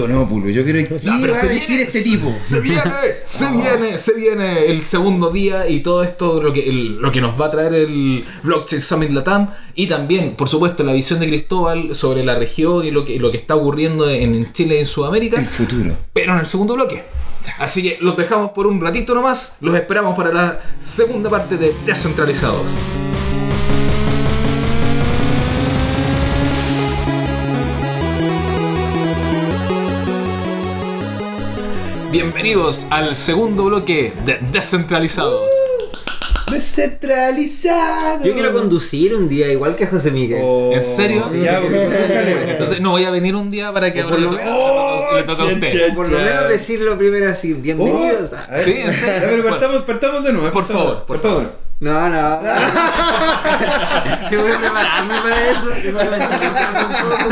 Yo quiero. ¿Qué No, pero va a se decir viene, este tipo? Se viene, se viene, se viene el segundo día y todo esto lo que, el- lo que nos va a traer el Blockchain Summit Latam y también, por supuesto, la visión de Cristóbal sobre la región y lo que, lo que está ocurriendo en Chile y en Sudamérica El futuro. pero en el segundo bloque. Así que los dejamos por un ratito nomás. Los esperamos para la segunda parte de Descentralizados. Bienvenidos al segundo bloque de Descentralizados. Descentralizado. Yo quiero conducir un día igual que José Miguel. Oh, ¿En serio? Ya, porque búscale. Entonces no voy a venir un día para que ahora lo menos- le toque a usted. Por lo menos decirlo primero así, bienvenidos. Oh, a- a ver, Sí, en serio. ya, pero partamos, partamos de nuevo. Por favor, por partamos. No, no. que voy a prepararme para eso. que un poco.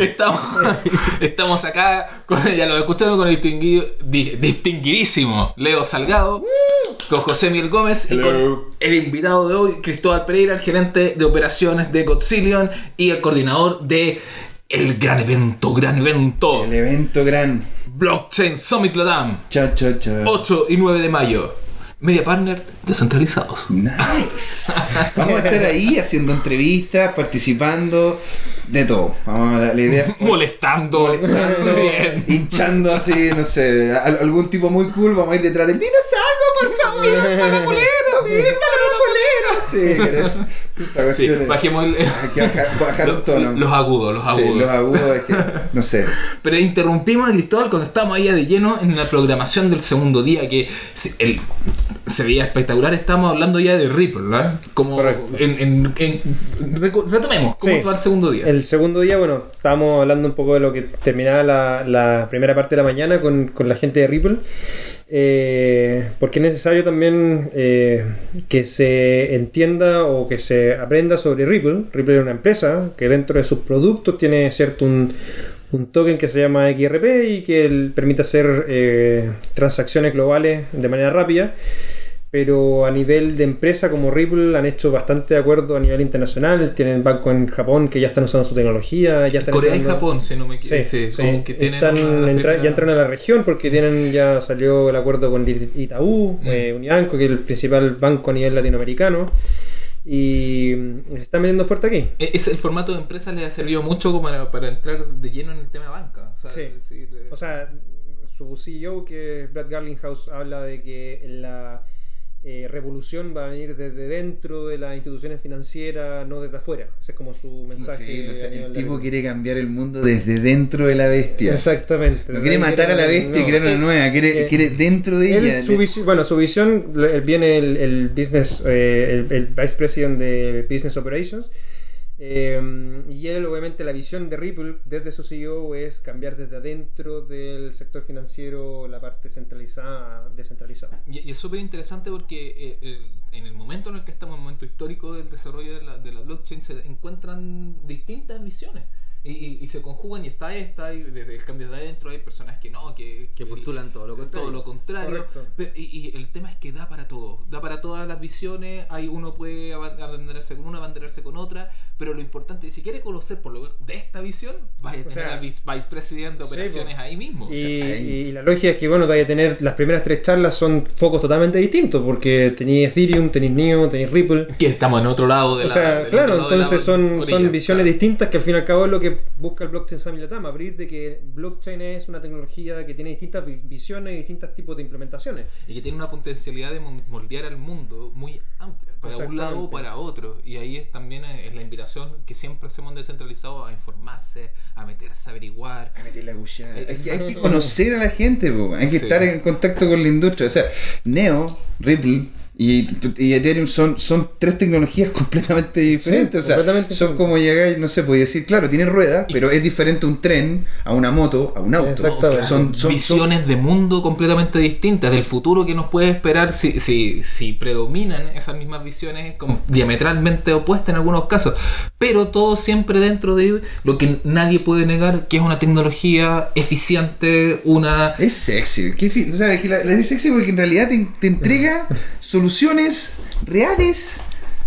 Estamos, estamos acá, con, ya lo escucharon con el distinguido- di- distinguidísimo Leo Salgado, con José Miguel Gómez y con el invitado de hoy, Cristóbal Pereira, el gerente de operaciones de Godzillion y el coordinador de el gran evento, gran evento, El evento gran. Blockchain Summit Latam, Cha, cha, cha. 8 y 9 de mayo. Media partner descentralizados. Nice. Vamos a estar ahí haciendo entrevistas, participando, de todo. Vamos a la, la idea es Molestando. molestando, Bien. hinchando así, no sé, a- algún tipo muy cool, vamos a ir detrás del dinos algo, por favor, para la polera, para la polera. Sí, creo. Sí, bajemos el- hay que bajar, bajar un tono. los agudos, los Sí, agudos. los agudos, es que, no sé. Pero interrumpimos a Cristóbal cuando estábamos ahí de lleno en la programación del segundo día, que se, el- se veía espectacular. Estábamos hablando ya de Ripple, ¿no? Como Correcto. en, en- en- recu- retomemos, ¿cómo Sí. fue el segundo día? El segundo día, bueno, estábamos hablando un poco de lo que terminaba la, la primera parte de la mañana con, con la gente de Ripple. Eh, porque es necesario también eh, que se entienda o que se aprenda sobre Ripple. Ripple es una empresa que dentro de sus productos tiene cierto un, un token que se llama XRP y que el- permite hacer eh, transacciones globales de manera rápida pero a nivel de empresa como Ripple han hecho bastante acuerdo a nivel internacional. Tienen banco en Japón que ya están usando su tecnología. Ya están Corea y entrando- Japón, si no me equivoco. Sí, sí. como que tienen Están una- entra- primera- ya entraron a la región porque tienen ya salió el acuerdo con Ita- Itaú, Mm. eh, Unibanco, que es el principal banco a nivel latinoamericano. Y mm, se están metiendo fuerte aquí. E- Es el formato de empresa les ha servido mucho como para, para entrar de lleno en el tema de banca. O sea, Sí. decir, eh, O sea, su CEO, que Brad Garlinghouse, habla de que la eh, revolución va a venir desde dentro de las instituciones financieras, no desde afuera. Ese es como su mensaje. O sea, el tipo quiere cambiar el mundo desde dentro de la bestia. Exactamente. No quiere matar a la bestia y No. crear una nueva, quiere, Eh, quiere dentro de Él, ella. su bueno, su visión, viene el, el business, eh, el, el vice president de Business Operations. Eh, y él, obviamente, la visión de Ripple desde su CEO es cambiar desde adentro del sector financiero la parte centralizada, descentralizada. Y, y es súper interesante porque eh, en el momento en el que estamos, en el momento histórico del desarrollo de la, de la blockchain, se encuentran distintas visiones. Y, y- y se conjugan y está esta, y desde el cambio de adentro hay personas que no, que, Que postulan todo lo contrario. Todo lo contrario. Pero- y, y el tema es que da para todo, da para todas las visiones, hay uno puede aban- abanderarse con una, abanderarse con otra, pero lo importante es si quiere conocer por lo de esta visión, vaya a O tener sea, al vice, vicepresidente de sí, operaciones po. ahí mismo. o Y, sea, ahí. y la lógica es que, bueno, vaya a tener las primeras tres charlas son focos totalmente distintos, porque tenéis Ethereum, tenéis Neo, tenéis Ripple. que estamos en otro lado de O la sea, del claro, entonces son, orilla, son visiones claro. distintas que al fin y al cabo es lo que busca el Blockchain Summit Latam, abrir de que blockchain es una tecnología que tiene distintas vi- visiones y distintos tipos de implementaciones. y que tiene una potencialidad de moldear al mundo muy amplia, para un lado o para otro. Y ahí es también eh, es la invitación que siempre hacemos descentralizado a informarse, a meterse, a averiguar. A meter la. Hay, que- hay que conocer a la gente, po. hay que Sí. estar en contacto con la industria. O sea, Neo, Ripple Y, y Ethereum son, son tres tecnologías completamente diferentes. o sea, completamente son como llegar, no sé, podía decir, claro, tienen ruedas, pero es diferente un tren a una moto, a un auto. Exactamente. Son, son, visiones de mundo completamente distintas, del futuro que nos puede esperar si, si, si predominan esas mismas visiones como diametralmente opuestas en algunos casos, pero todo siempre dentro de lo que nadie puede negar, que es una tecnología eficiente, una... Es sexy. ¿Qué fi- ¿Sabes? Que la, la es sexy porque en realidad te, te entrega soluciones reales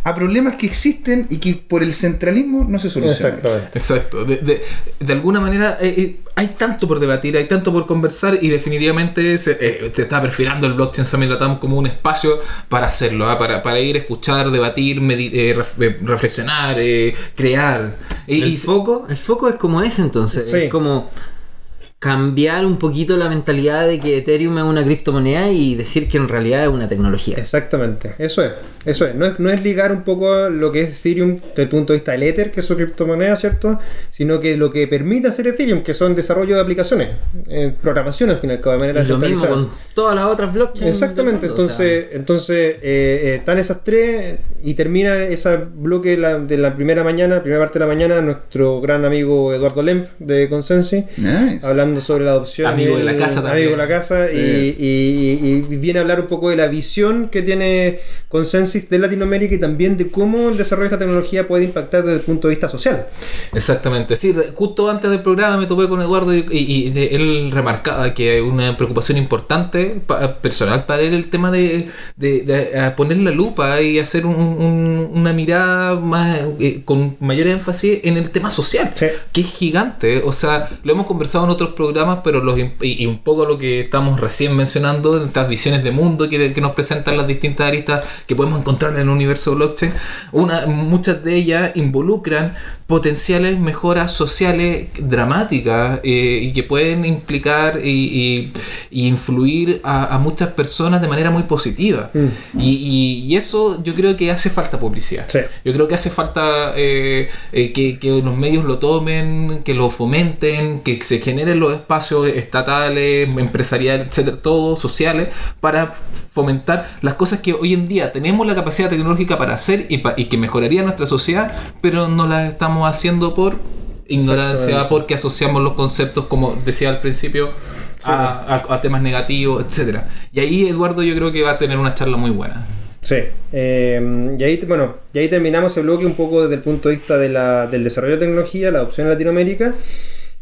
a problemas que existen y que por el centralismo no se solucionan. Exactamente. Exacto, de, de, de alguna manera eh, eh, hay tanto por debatir, hay tanto por conversar y definitivamente se, eh, te está perfilando el blockchain Summit Latam como un espacio para hacerlo, ¿ah? para, para ir a escuchar, debatir, medi- eh, ref- eh, reflexionar, eh, crear. Y, el y- foco, el foco es como ese entonces, Sí. es como cambiar un poquito la mentalidad de que Ethereum es una criptomoneda y decir que en realidad es una tecnología. Exactamente, eso es, eso es. No, es. no es ligar un poco lo que es Ethereum desde el punto de vista del Ether, que es su criptomoneda, ¿cierto? Sino que lo que permite hacer Ethereum, que son desarrollo de aplicaciones, eh, programación al final, de manera Y lo mismo con todas las otras blockchains. Exactamente, mundo, o sea, entonces, entonces eh, eh, están esas tres y termina ese bloque de la, de la primera mañana, primera parte de la mañana, nuestro gran amigo Eduardo Lemp de Consensi, Nice. hablando sobre la adopción. Amigo de la casa también. Amigo de la casa Sí. y, y- y viene a hablar un poco de la visión que tiene Consensus de Latinoamérica y también de cómo el desarrollo de esta tecnología puede impactar desde el punto de vista social. Exactamente, sí, justo antes del programa me topé con Eduardo y, y- y de- él remarcaba que una preocupación importante pa- personal para él el tema de, de- de, poner la lupa y hacer un- un- una mirada más eh, con mayor énfasis en el tema social, Sí. que es gigante, o sea, lo hemos conversado en otros programas, pero los, y, y un poco lo que estamos recién mencionando, estas visiones de mundo que, que nos presentan las distintas aristas que podemos encontrar en el universo blockchain, una, muchas de ellas involucran potenciales mejoras sociales dramáticas eh, y que pueden implicar y, y- y influir a, a muchas personas de manera muy positiva. Mm. Y, y- y eso yo creo que hace falta publicidad. Sí. Yo creo que hace falta eh, eh, que, que los medios lo tomen, que lo fomenten, que se generen los espacios estatales, empresariales, etcétera, todos sociales, para fomentar las cosas que hoy en día tenemos la capacidad tecnológica para hacer y, pa- y que mejoraría nuestra sociedad, pero no las estamos haciendo por ignorancia, porque asociamos los conceptos, como decía al principio, a, a- a temas negativos, etcétera. Y ahí Eduardo yo creo que va a tener una charla muy buena. Sí, eh, y ahí, bueno, y ahí terminamos el bloque un poco desde el punto de vista de la- del desarrollo de tecnología, la adopción en Latinoamérica.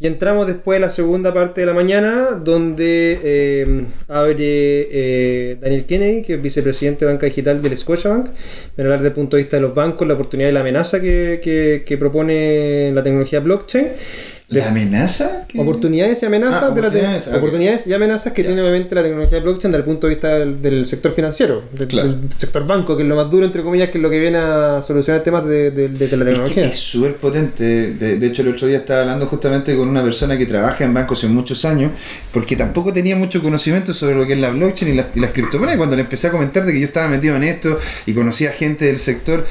Y entramos después a la segunda parte de la mañana, donde eh, abre eh, Daniel Kennedy, que es vicepresidente de banca digital del Scotiabank, para hablar desde el punto de vista de los bancos, la oportunidad y la amenaza que- que propone la tecnología blockchain. ¿La amenaza? Oportunidades y amenazas Ah, de la te- oportunidades, oportunidades y amenazas que tiene obviamente la tecnología blockchain desde el punto de vista del, del sector financiero, del, Claro. del sector banco, que es lo más duro, entre comillas, que es lo que viene a solucionar temas de, de- de- de la Es que tecnología. Es súper potente. De, de hecho, el otro día estaba hablando justamente con una persona que trabaja en bancos hace muchos años, porque tampoco tenía mucho conocimiento sobre lo que es la blockchain y las, y las criptomonedas. Cuando le empecé a comentar de que yo estaba metido en esto y conocía gente del sector,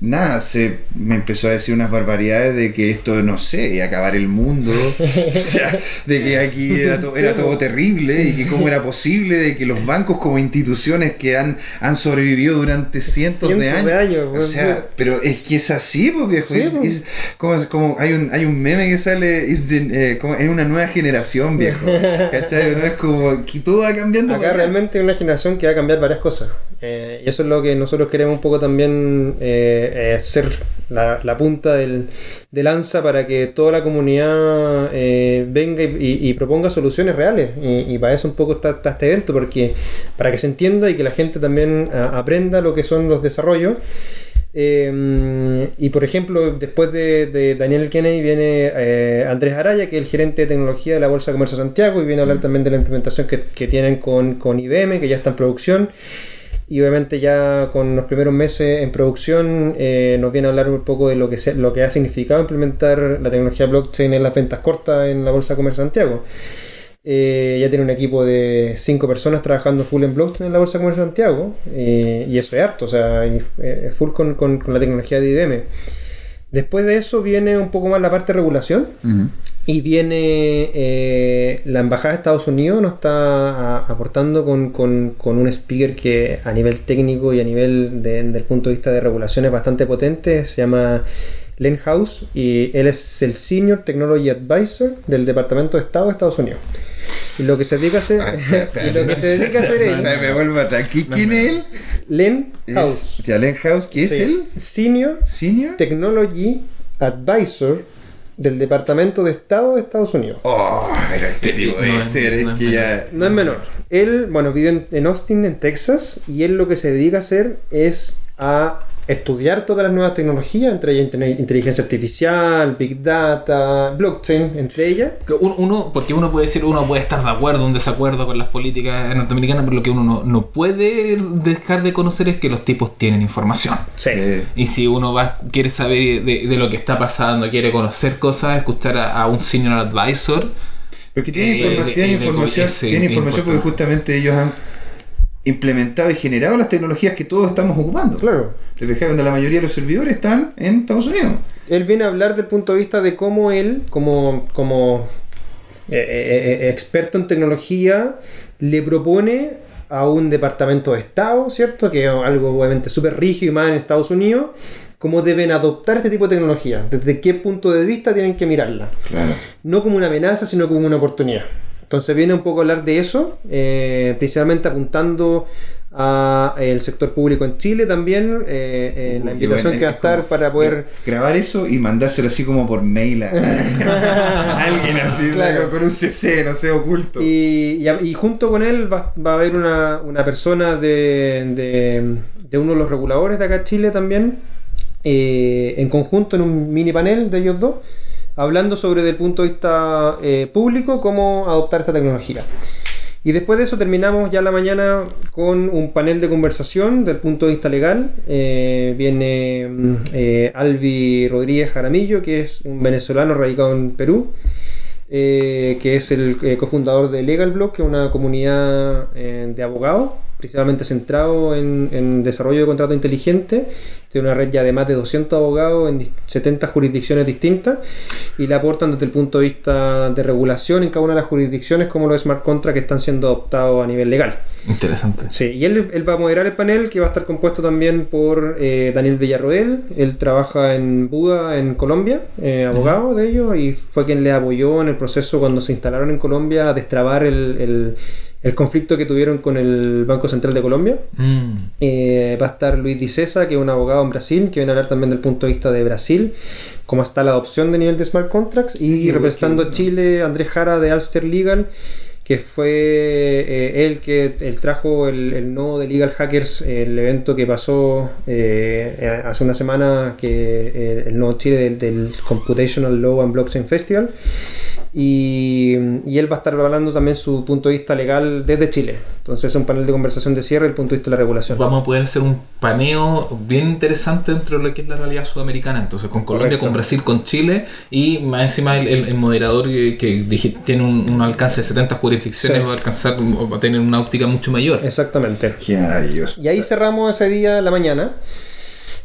nada, se me empezó a decir unas barbaridades de que esto, no sé, iba a acabar el mundo. o sea, de que aquí era, to- era todo terrible y que cómo era posible de que los bancos como instituciones que han, han sobrevivido durante cientos, de años. de años, o sea, pero es que es así, pues. Sí, es- pues. es- como, como hay un hay un meme que sale the- eh, como en una nueva generación, viejo. ¿Cachai? No es como que todo va cambiando. Acá realmente hay una generación que va a cambiar varias cosas. Eh, y eso es lo que nosotros queremos un poco también eh, eh, ser la, la punta del, de lanza para que toda la comunidad eh, venga y, y- y proponga soluciones reales. Y, y para eso un poco está, está este evento, porque para que se entienda y que la gente también a- aprenda lo que son los desarrollos. Eh, y por ejemplo, después de, de Daniel Kennedy viene eh, Andrés Araya, que es el gerente de tecnología de la Bolsa de Comercio de Santiago, y viene a hablar también de la implementación que, que tienen con, con IBM, que ya está en producción. Y obviamente ya con los primeros meses en producción eh, nos viene a hablar un poco de lo que, se- lo que ha significado implementar la tecnología blockchain en las ventas cortas en la Bolsa Comercio Santiago. Eh, ya tiene un equipo de cinco personas trabajando full en blockchain en la Bolsa Comercio Santiago. eh, y eso es harto, o sea, eh, full con, con- con la tecnología de IBM. Después de eso viene un poco más la parte de regulación. Y viene eh, la Embajada de Estados Unidos, nos está a- aportando con, con- con un speaker que a nivel técnico y a nivel de- del punto de vista de regulación es bastante potente. Se llama Len House y él es el Senior Technology Advisor del Departamento de Estado de Estados Unidos. Y lo que se dedica a hacer, Ah, y lo que se dedica a hacer él, Me, vuelvo atrás. ¿Qui- ¿Quién es él? Len House, Es Jalen House, ¿qué es Sí. él? Senior ¿Senior? Technology Advisor del Departamento de Estado de Estados Unidos. Oh, pero este tipo No debe es- ser, no es es que ya. No es menor. Él, bueno, vive en, en Austin, en Texas, y él lo que se dedica a hacer es a estudiar todas las nuevas tecnologías, entre ellas inteligencia artificial, big data, blockchain, entre ellas. Que un- Uno, porque uno puede decir, uno puede estar de acuerdo o en desacuerdo con las políticas norteamericanas, pero lo que uno no, no puede dejar de conocer es que los tipos tienen información. Sí. Sí. Y si uno va, quiere saber de, de lo que está pasando, quiere conocer cosas, escuchar a, a un senior advisor, Porque tiene, Eh, informa- de- tiene eh, de información, tiene información porque justamente ellos han implementado y generado las tecnologías que todos estamos ocupando. Claro. Te fijas donde la mayoría de los servidores están en Estados Unidos. Él viene a hablar del punto de vista de cómo él, como, como eh, eh, eh, experto en tecnología, le propone a un departamento de Estado, ¿cierto? Que es algo obviamente súper rígido y más en Estados Unidos, cómo deben adoptar este tipo de tecnología, desde qué punto de vista tienen que mirarla. Claro. No como una amenaza, sino como una oportunidad. Entonces viene un poco a hablar de eso, eh, principalmente apuntando a el sector público en Chile también, eh, eh, la invitación bueno, que va a estar para poder... Grabar eso y mandárselo así como por mail a, a alguien así, Claro. con un CC, no sé, oculto. Y, y junto con él va, va a haber una, una persona de, de- de uno de los reguladores de acá en Chile también, eh, en conjunto en un mini panel de ellos dos, hablando sobre desde el punto de vista eh, público cómo adoptar esta tecnología. Y después de eso terminamos ya la mañana con un panel de conversación del punto de vista legal. Eh, viene mm, eh, Albi Rodríguez Jaramillo, que es un venezolano radicado en Perú, eh, que es el cofundador de Legal Block, que es una comunidad de abogados, principalmente centrado en, en desarrollo de contrato inteligente. Tiene una red ya de más de 200 abogados en dis- 70 jurisdicciones distintas y le aportan desde el punto de vista de regulación en cada una de las jurisdicciones como los smart contracts que están siendo adoptados a nivel legal. interesante. Sí, y él, él va a moderar el panel que va a estar compuesto también por eh, Daniel Villarroel. Él trabaja en Buda, en Colombia, eh, abogado de ellos, y fue quien le apoyó en el proceso cuando se instalaron en Colombia a destrabar el, el- el conflicto que tuvieron con el Banco Central de Colombia. Mm. Eh, va a estar Luis Dicesa, que es un abogado en Brasil, que viene a hablar también del punto de vista de Brasil, cómo está la adopción de nivel de smart contracts, y Qué representando a Chile, Andrés Jara de Alster Legal, que fue eh, él que él trajo el, el nodo de Legal Hackers, el evento que pasó eh, hace una semana, que eh, el nodo Chile del, del Computational Law and Blockchain Festival. Y, y él va a estar hablando también su punto de vista legal desde Chile. Entonces es un panel de conversación de cierre, el punto de vista de la regulación. Vamos a poder hacer un paneo bien interesante dentro de lo que es la realidad sudamericana. Entonces, con Colombia, Correcto. con Brasil, con Chile y más encima el, el- el moderador que, que dije- tiene un, un alcance de 70 jurisdicciones Sí. va a alcanzar, va a tener una óptica mucho mayor. Exactamente. Qué maravilloso. Y ahí cerramos ese día, la mañana.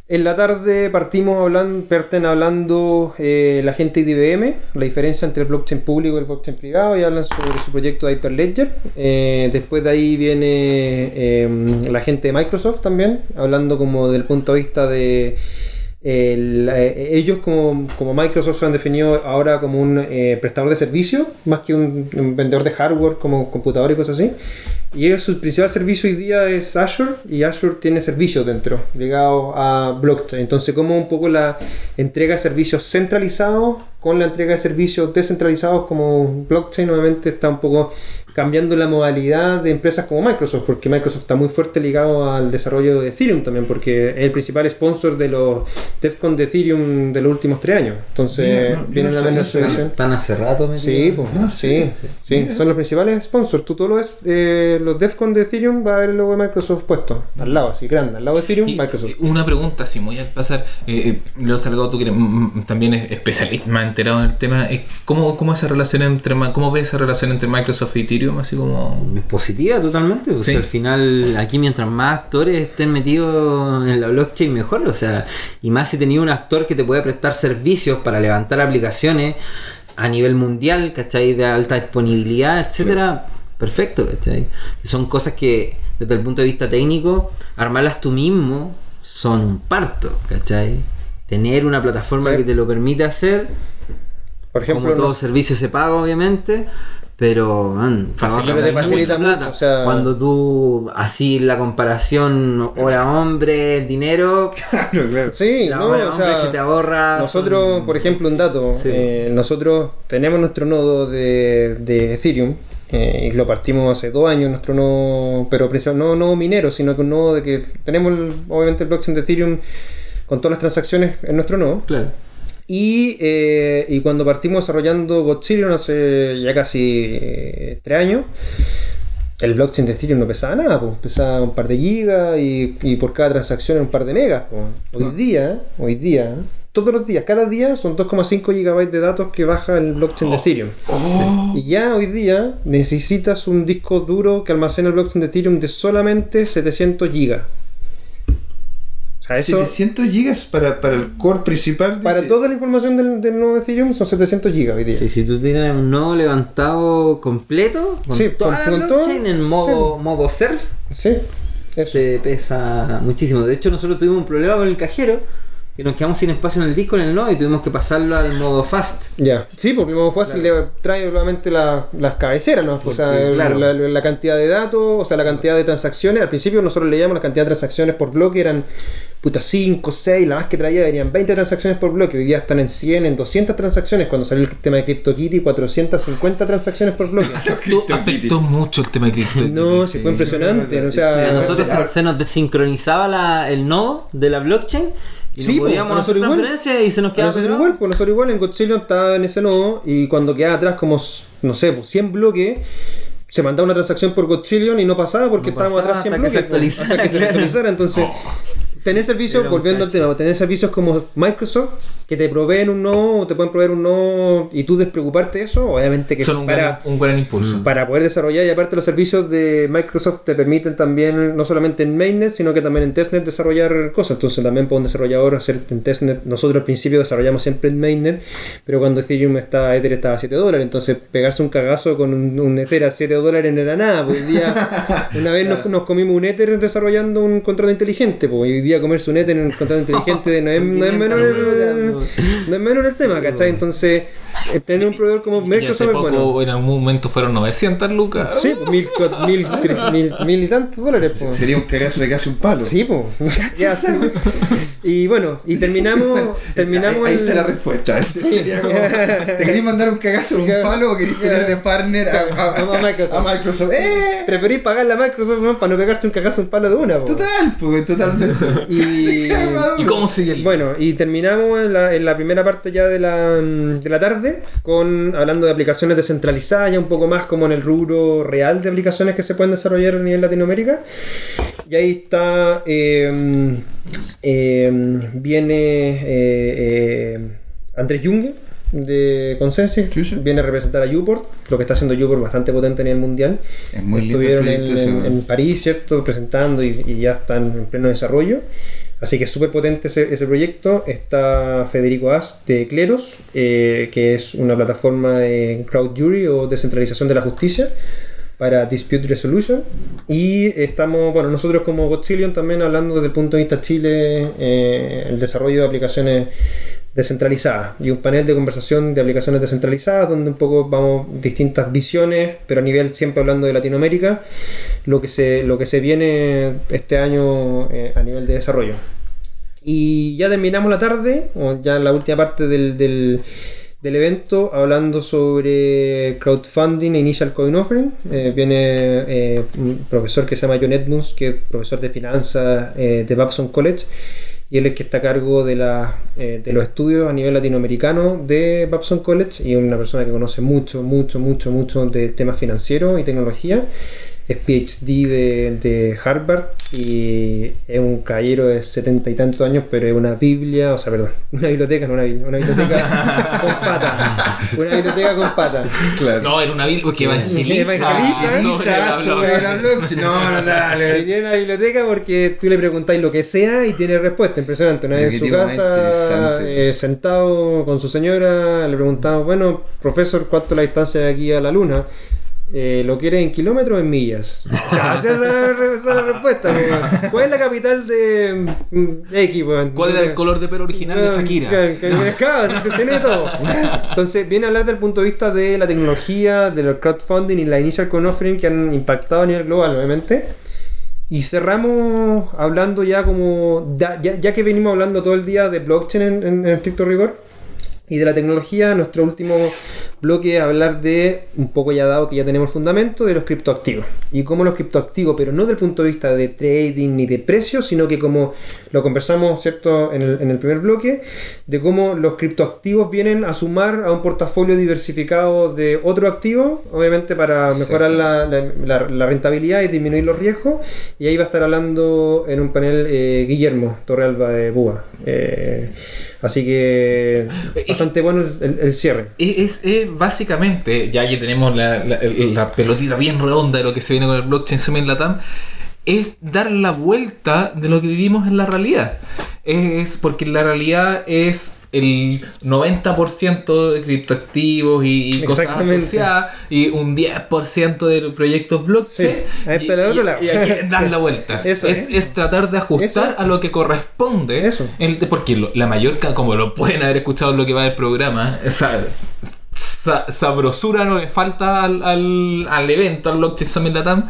En la tarde partimos hablando, parten hablando eh, la gente de IBM, la diferencia entre el blockchain público y el blockchain privado, y hablan sobre su proyecto de Hyperledger. Eh, después de ahí viene eh, la gente de Microsoft también, hablando como del punto de vista de eh, ellos como, como Microsoft se han definido ahora como un eh, prestador de servicio, más que un, un vendedor de hardware como computador y cosas así. Y ellos, su principal servicio hoy día es Azure y Azure tiene servicios dentro, ligados a blockchain. Entonces, como un poco la entrega de servicios centralizados con la entrega de servicios descentralizados como blockchain, obviamente está un poco cambiando la modalidad de empresas como Microsoft, porque Microsoft está muy fuerte ligado al desarrollo de Ethereum también, porque es el principal sponsor de los DEFCON de Ethereum de los últimos tres años. Entonces, Mira, no, yo viene no una sabía buena eso. solución. Están hace rato. Sí, pues, Ah, sí, sí. son los principales sponsors. Tú todo lo ves, eh, los DEFCON de Ethereum va a haber el logo de Microsoft puesto. Al lado, así grande. Al lado de Ethereum, Y- Microsoft. Una pregunta, si me voy a pasar. Eh, eh, Leo Salgado, tú que eres, mm, mm, también es especialista, más enterado en el tema. eh, ¿Cómo, cómo esa relación entre cómo ves esa relación entre Microsoft y Ethereum? Así como. Es positiva totalmente. pues, Sí. al final, aquí mientras más actores estén metidos en la blockchain, mejor. O sea, y más si tenía un actor que te puede prestar servicios para levantar aplicaciones a nivel mundial, ¿cachai? De alta disponibilidad, etcétera. Perfecto, ¿cachai? Son cosas que, desde el punto de vista técnico, armarlas tú mismo son un parto, ¿cachai? Tener una plataforma Sí. que te lo permite hacer, Por ejemplo, como todo nos- servicio se paga, obviamente. Pero, man, te Facilita plata. o sea- Cuando tú así la comparación hora-hombre, dinero, Claro, claro. Sí, la no, hora o hombre sea, que te ahorra. Nosotros, son- por ejemplo, un dato. Sí. eh, nosotros tenemos nuestro nodo de, de Ethereum. Eh, y lo partimos hace dos años, nuestro nodo, pero no nodo minero, sino que un nodo de que tenemos el- obviamente el blockchain de Ethereum con todas las transacciones en nuestro nodo. Claro. Y, eh, y cuando partimos desarrollando Godzillion hace ya casi eh, tres años, el blockchain de Ethereum no pesaba nada, pues, pesaba un par de gigas y, y por cada transacción un par de megas. pues. Hoy día, hoy día, todos los días, cada día son 2,5 gigabytes de datos que baja el blockchain de Ethereum. Y ya hoy día necesitas un disco duro que almacena el blockchain de Ethereum de solamente 700 gigas. O sea, eso... 700 gigas para, para el core principal. de- Para toda la información del, del nuevo Ethereum son 700 gigas hoy día. Sí, si tú tienes un nodo levantado completo, con Sí, toda con- la con todo, blockchain en modo, modo surf, Sí, eso. te pesa muchísimo. De hecho, nosotros tuvimos un problema con el cajero, que nos quedamos sin espacio en el disco en el nodo y tuvimos que pasarlo al modo fast. Ya. Sí, porque lo fácil le trae obviamente la- las cabeceras, ¿no? O sea, el- claro. la, la cantidad de datos, o sea, la cantidad de transacciones. Al principio nosotros leíamos la cantidad de transacciones por bloque, eran puta 5, 6, la más que traía venían 20 transacciones por bloque. Hoy día están en 100, en 200 transacciones. Cuando salió el tema de CryptoKitty, 450 transacciones por bloque. Tú afectó mucho el tema de cripto. no, sí, fue impresionante. O A sea, nosotros Ah. se, se nos desincronizaba la- el nodo de la blockchain y Sí, no po, podíamos hacer nosotros igual. transferencias y se nos quedaba nosotros igual, pues nosotros igual en Godzilla estaba en ese nodo y cuando quedaba atrás como, no sé, pues 100 bloques, se mandaba una transacción por Godzillion y no pasaba porque No estábamos pasaba atrás 100 hasta que se bloques. pues, actualizara, hasta que se actualizara. Entonces, tener servicios, volviendo al tema, tener servicios como Microsoft que te proveen un nodo, o te pueden proveer un nodo y tú despreocuparte de eso, obviamente que Son un, para, gran, un gran impulso. para poder desarrollar y aparte los servicios de Microsoft te permiten también no solamente en mainnet sino que también en testnet desarrollar cosas. Entonces también para un desarrollador hacer en testnet nosotros al principio desarrollamos siempre en mainnet pero cuando Ethereum está Ether estaba a 7 dólares entonces pegarse un cagazo con un, un Ether a 7 dólares no era nada pues, hoy día una vez nos, nos comimos un Ether desarrollando un contrato inteligente pues hoy día comerse un Ether en un contrato inteligente no es, no es menor el, no es menor el tema ¿cachai? entonces tener un proveedor como Microsoft poco, bueno en algún momento fueron 900 lucas. Sí, pues, mil, mil, tres- mil, mil y tantos dólares. pues. Sería un cagazo de casi un palo. Sí, pues. Ya, sí. Y bueno, y terminamos. terminamos ahí, ahí el- está la respuesta. Ese sería como, ¿Te querés mandar un cagazo de un palo o querés tener de partner a, a- A Microsoft. a Microsoft? ¡Eh! Preferís pagarle a Microsoft man, para no pegarse un cagazo en palo de una. po. Total, pues, totalmente. Y, ¿Y cómo sigue el.? Bueno, y terminamos en la, en la primera parte ya de la, de la tarde con hablando de aplicaciones descentralizadas, ya un poco más como en el rubro real de aplicaciones que se pueden desarrollar a nivel Latinoamérica. Y ahí está, eh, eh, viene eh, eh, Andrés Junge de Consensus, Sí, sí. viene a representar a Uport, lo que está haciendo Uport bastante potente a nivel mundial. Es muy lindo el Estuvieron en, en- weón. en París, ¿cierto? Presentando y, y ya están en pleno desarrollo. Así que es súper potente ese, proyecto. Está Federico As de Cleros, eh, que es una plataforma de crowd jury o descentralización de la justicia para Dispute Resolution. Y estamos, bueno, nosotros como Godzillion también hablando desde el punto de vista Chile, eh, el desarrollo de aplicaciones descentralizadas. Y un panel de conversación de aplicaciones descentralizadas donde un poco vamos distintas visiones pero a nivel siempre hablando de Latinoamérica lo que se lo que se viene este año eh, a nivel de desarrollo. Y ya terminamos la tarde o ya la última parte del, del, evento hablando sobre crowdfunding e initial coin offering. Eh, viene eh, un profesor que se llama John Edmunds que es profesor de finanzas de Babson College y él es que está a cargo de, la, eh, de los estudios a nivel latinoamericano de Babson College y es una persona que conoce mucho, mucho, mucho, mucho de temas financieros y tecnología. Es PhD de, de Harvard y es un caballero de setenta y tantos años, pero es una Biblia, o sea, perdón, una biblioteca, no una Biblia, una biblioteca con pata. Una biblioteca con pata. Claro. No, era una Biblia que evangeliza. Evangeliza sobre la sobre la blockchain. No, no, Y dale. tiene una biblioteca porque tú le preguntáis lo que sea y tiene respuesta. Impresionante. Una vez en su casa, eh, sentado con su señora, le preguntamos, bueno, profesor, ¿cuánto es la distancia de aquí a la luna? Eh, ¿Lo quiere en kilómetros o en millas? O sea, esa es la, respuesta. weón. ¿Cuál es la capital de mm, X? weón? ¿Cuál era el color de pelo original de Weón, Shakira? claro, se tiene todo. Entonces, viene a hablar del punto de vista de la tecnología, de los crowdfunding y la initial coin offering que han impactado a nivel global, obviamente. Y cerramos hablando ya como. Ya, ya- ya que venimos hablando todo el día de blockchain en, en- en estricto rigor y de la tecnología, nuestro último bloque es hablar de, un poco ya dado que ya tenemos el fundamento, de los criptoactivos. Y cómo los criptoactivos, pero no del punto de vista de trading ni de precios, sino que como lo conversamos, ¿cierto?, en el, en el primer bloque, de cómo los criptoactivos vienen a sumar a un portafolio diversificado de otro activo, obviamente para mejorar la, la- la- la rentabilidad y disminuir los riesgos. Y ahí va a estar hablando en un panel eh, Guillermo Torrealba de Búa. Eh, así que bastante bueno el, cierre. Es, es básicamente, ya que tenemos la, la- la pelotita bien redonda de lo que se viene con el blockchain Summit Latam, es dar la vuelta de lo que vivimos en la realidad. Es porque la realidad es el 90% de criptoactivos y, y cosas asociadas y un 10% de los proyectos blockchain. Sí, está y, el otro y- lado. y hay que dar Sí. la vuelta. Eso. es, es tratar de ajustar Eso. a lo que corresponde. Eso. El- porque lo- la mayor, como lo pueden haber escuchado en lo que va del programa, esa sa- sabrosura no le falta al, al, al evento, al Blockchain Summit Latam,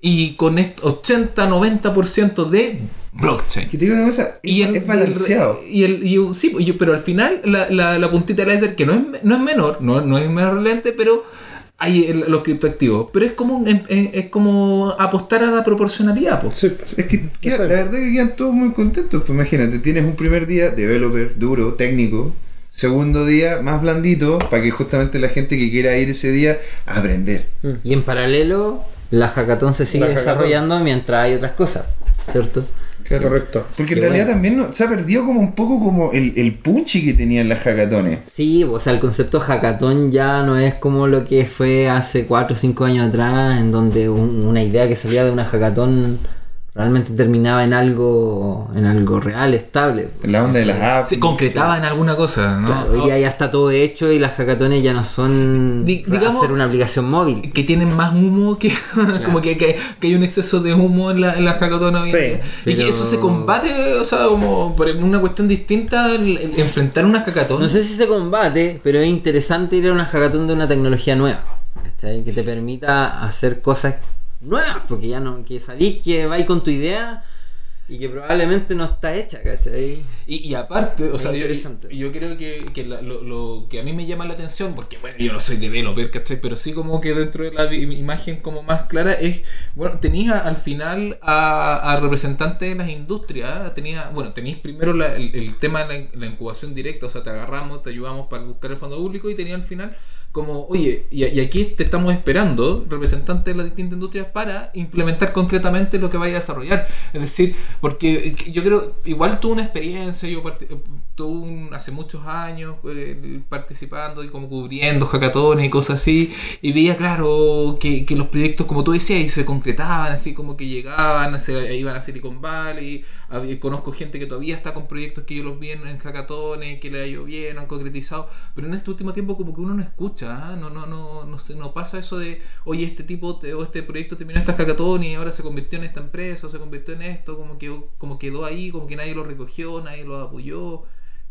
y con este 80-90% de blockchain. Que te digo una cosa, es, el- es balanceado. Y el, y un- sí, y- pero al final la, la, la puntita del iceberg, que no es, no es menor, no, no es menos relevante, pero hay el- los criptoactivos. Pero es como, un- em- em- es como apostar a la proporcionalidad. po. Sí. Es que queda- es. la verdad que quedan todos muy contentos. Pues imagínate, tienes un primer día developer, duro, técnico. Segundo día más blandito, para que justamente la gente que quiera ir ese día a aprender. Y en paralelo, la hackathon se sigue hackathon. desarrollando mientras hay otras cosas, ¿cierto? Correcto. Porque en realidad bueno. también no- se ha perdido como un poco como el, el punchi que tenían las hackatones. Sí, o sea, el concepto hackathon ya no es como lo que fue hace 4 o 5 años atrás, en donde un- una idea que salía de una hackathon realmente terminaba en algo en algo real, estable. La onda de las apps. Se concretaba en alguna cosa, ¿no? Claro, hoy día ya está todo hecho y las hackatones ya no son para digamos- hacer una aplicación móvil. que tienen más humo que como que, que, que hay un exceso de humo en la, en las hackatones hoy Sí, día. y que eso se combate o sea como por una cuestión distinta el- el enfrentar una hackathon No sé si se combate, pero es interesante ir a una hackathon de una tecnología nueva. ¿cachai? Que te permita hacer cosas nuevas, porque ya no, que sabís que vais con tu idea y que probablemente no está hecha, ¿cachai? y, y aparte o Es sea yo, yo creo que, que la- lo, lo que a mí me llama la atención porque bueno yo no soy developer ¿cachai? pero sí como que dentro de la imagen como más clara es bueno tenéis al final a, a representantes de las industrias ¿eh? tenía bueno tenéis primero la- el, el tema de la, la incubación directa o sea te agarramos te ayudamos para buscar el fondo público y tenía al final como, oye, y, y aquí te estamos esperando, representantes de las distintas industrias, para implementar concretamente lo que vaya a desarrollar. Es decir, porque eh, yo creo, igual tuve una experiencia, yo un- hace muchos años eh, participando y como cubriendo hackatones y cosas así, y veía, claro, que, que los proyectos, como tú decías, se concretaban, así como que llegaban, se iban a Silicon Valley, había- conozco gente que todavía está con proyectos que yo los vi en, en que le ha ido bien, han concretizado, pero en este último tiempo como que uno no escucha, ¿ah? no, no, no, no, sé, no pasa eso de, oye, este tipo te- o este proyecto terminó esta hackathon y ahora se convirtió en esta empresa, o se convirtió en esto, como que como quedó ahí, como que nadie lo recogió, nadie lo apoyó.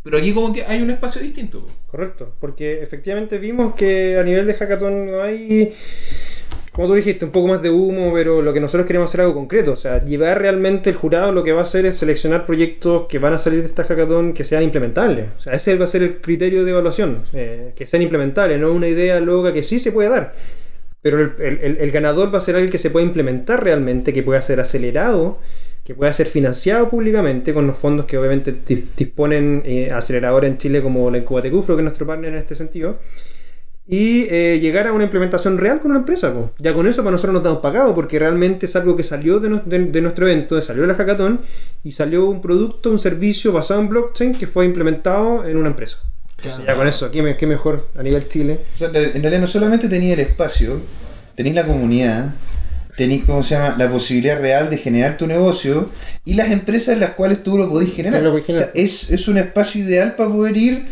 Pero aquí como que hay un espacio distinto. Correcto, porque efectivamente vimos que a nivel de hackathon no hay, como tú dijiste, un poco más de humo, pero lo que nosotros queremos hacer es algo concreto. O sea, llevar realmente el jurado lo que va a hacer es seleccionar proyectos que van a salir de esta hackathon que sean implementables. O sea, ese va a ser el criterio de evaluación, eh, que sean implementables, no una idea loca que sí se puede dar. Pero el- el- el ganador va a ser alguien que se pueda implementar realmente, que pueda ser acelerado, que pueda ser financiado públicamente con los fondos que obviamente di- disponen eh, aceleradores en Chile como la Incubate Cufro, que es nuestro partner en este sentido. y eh, llegar a una implementación real con una empresa. po. Ya con eso para nosotros nos damos pagado porque realmente es algo que salió de, nu- de- de nuestro evento, salió de la hackathon y salió un producto, un servicio basado en blockchain que fue implementado en una empresa. Entonces, ya con eso, ¿qué, me- qué mejor a nivel Chile? O sea, en realidad no solamente tenía el espacio, tenéis la comunidad, tenéis, ¿cómo se llama?, la posibilidad real de generar tu negocio y las empresas en las cuales tú lo podés generar. Lo podés O sea, generar. es, es un espacio ideal para poder ir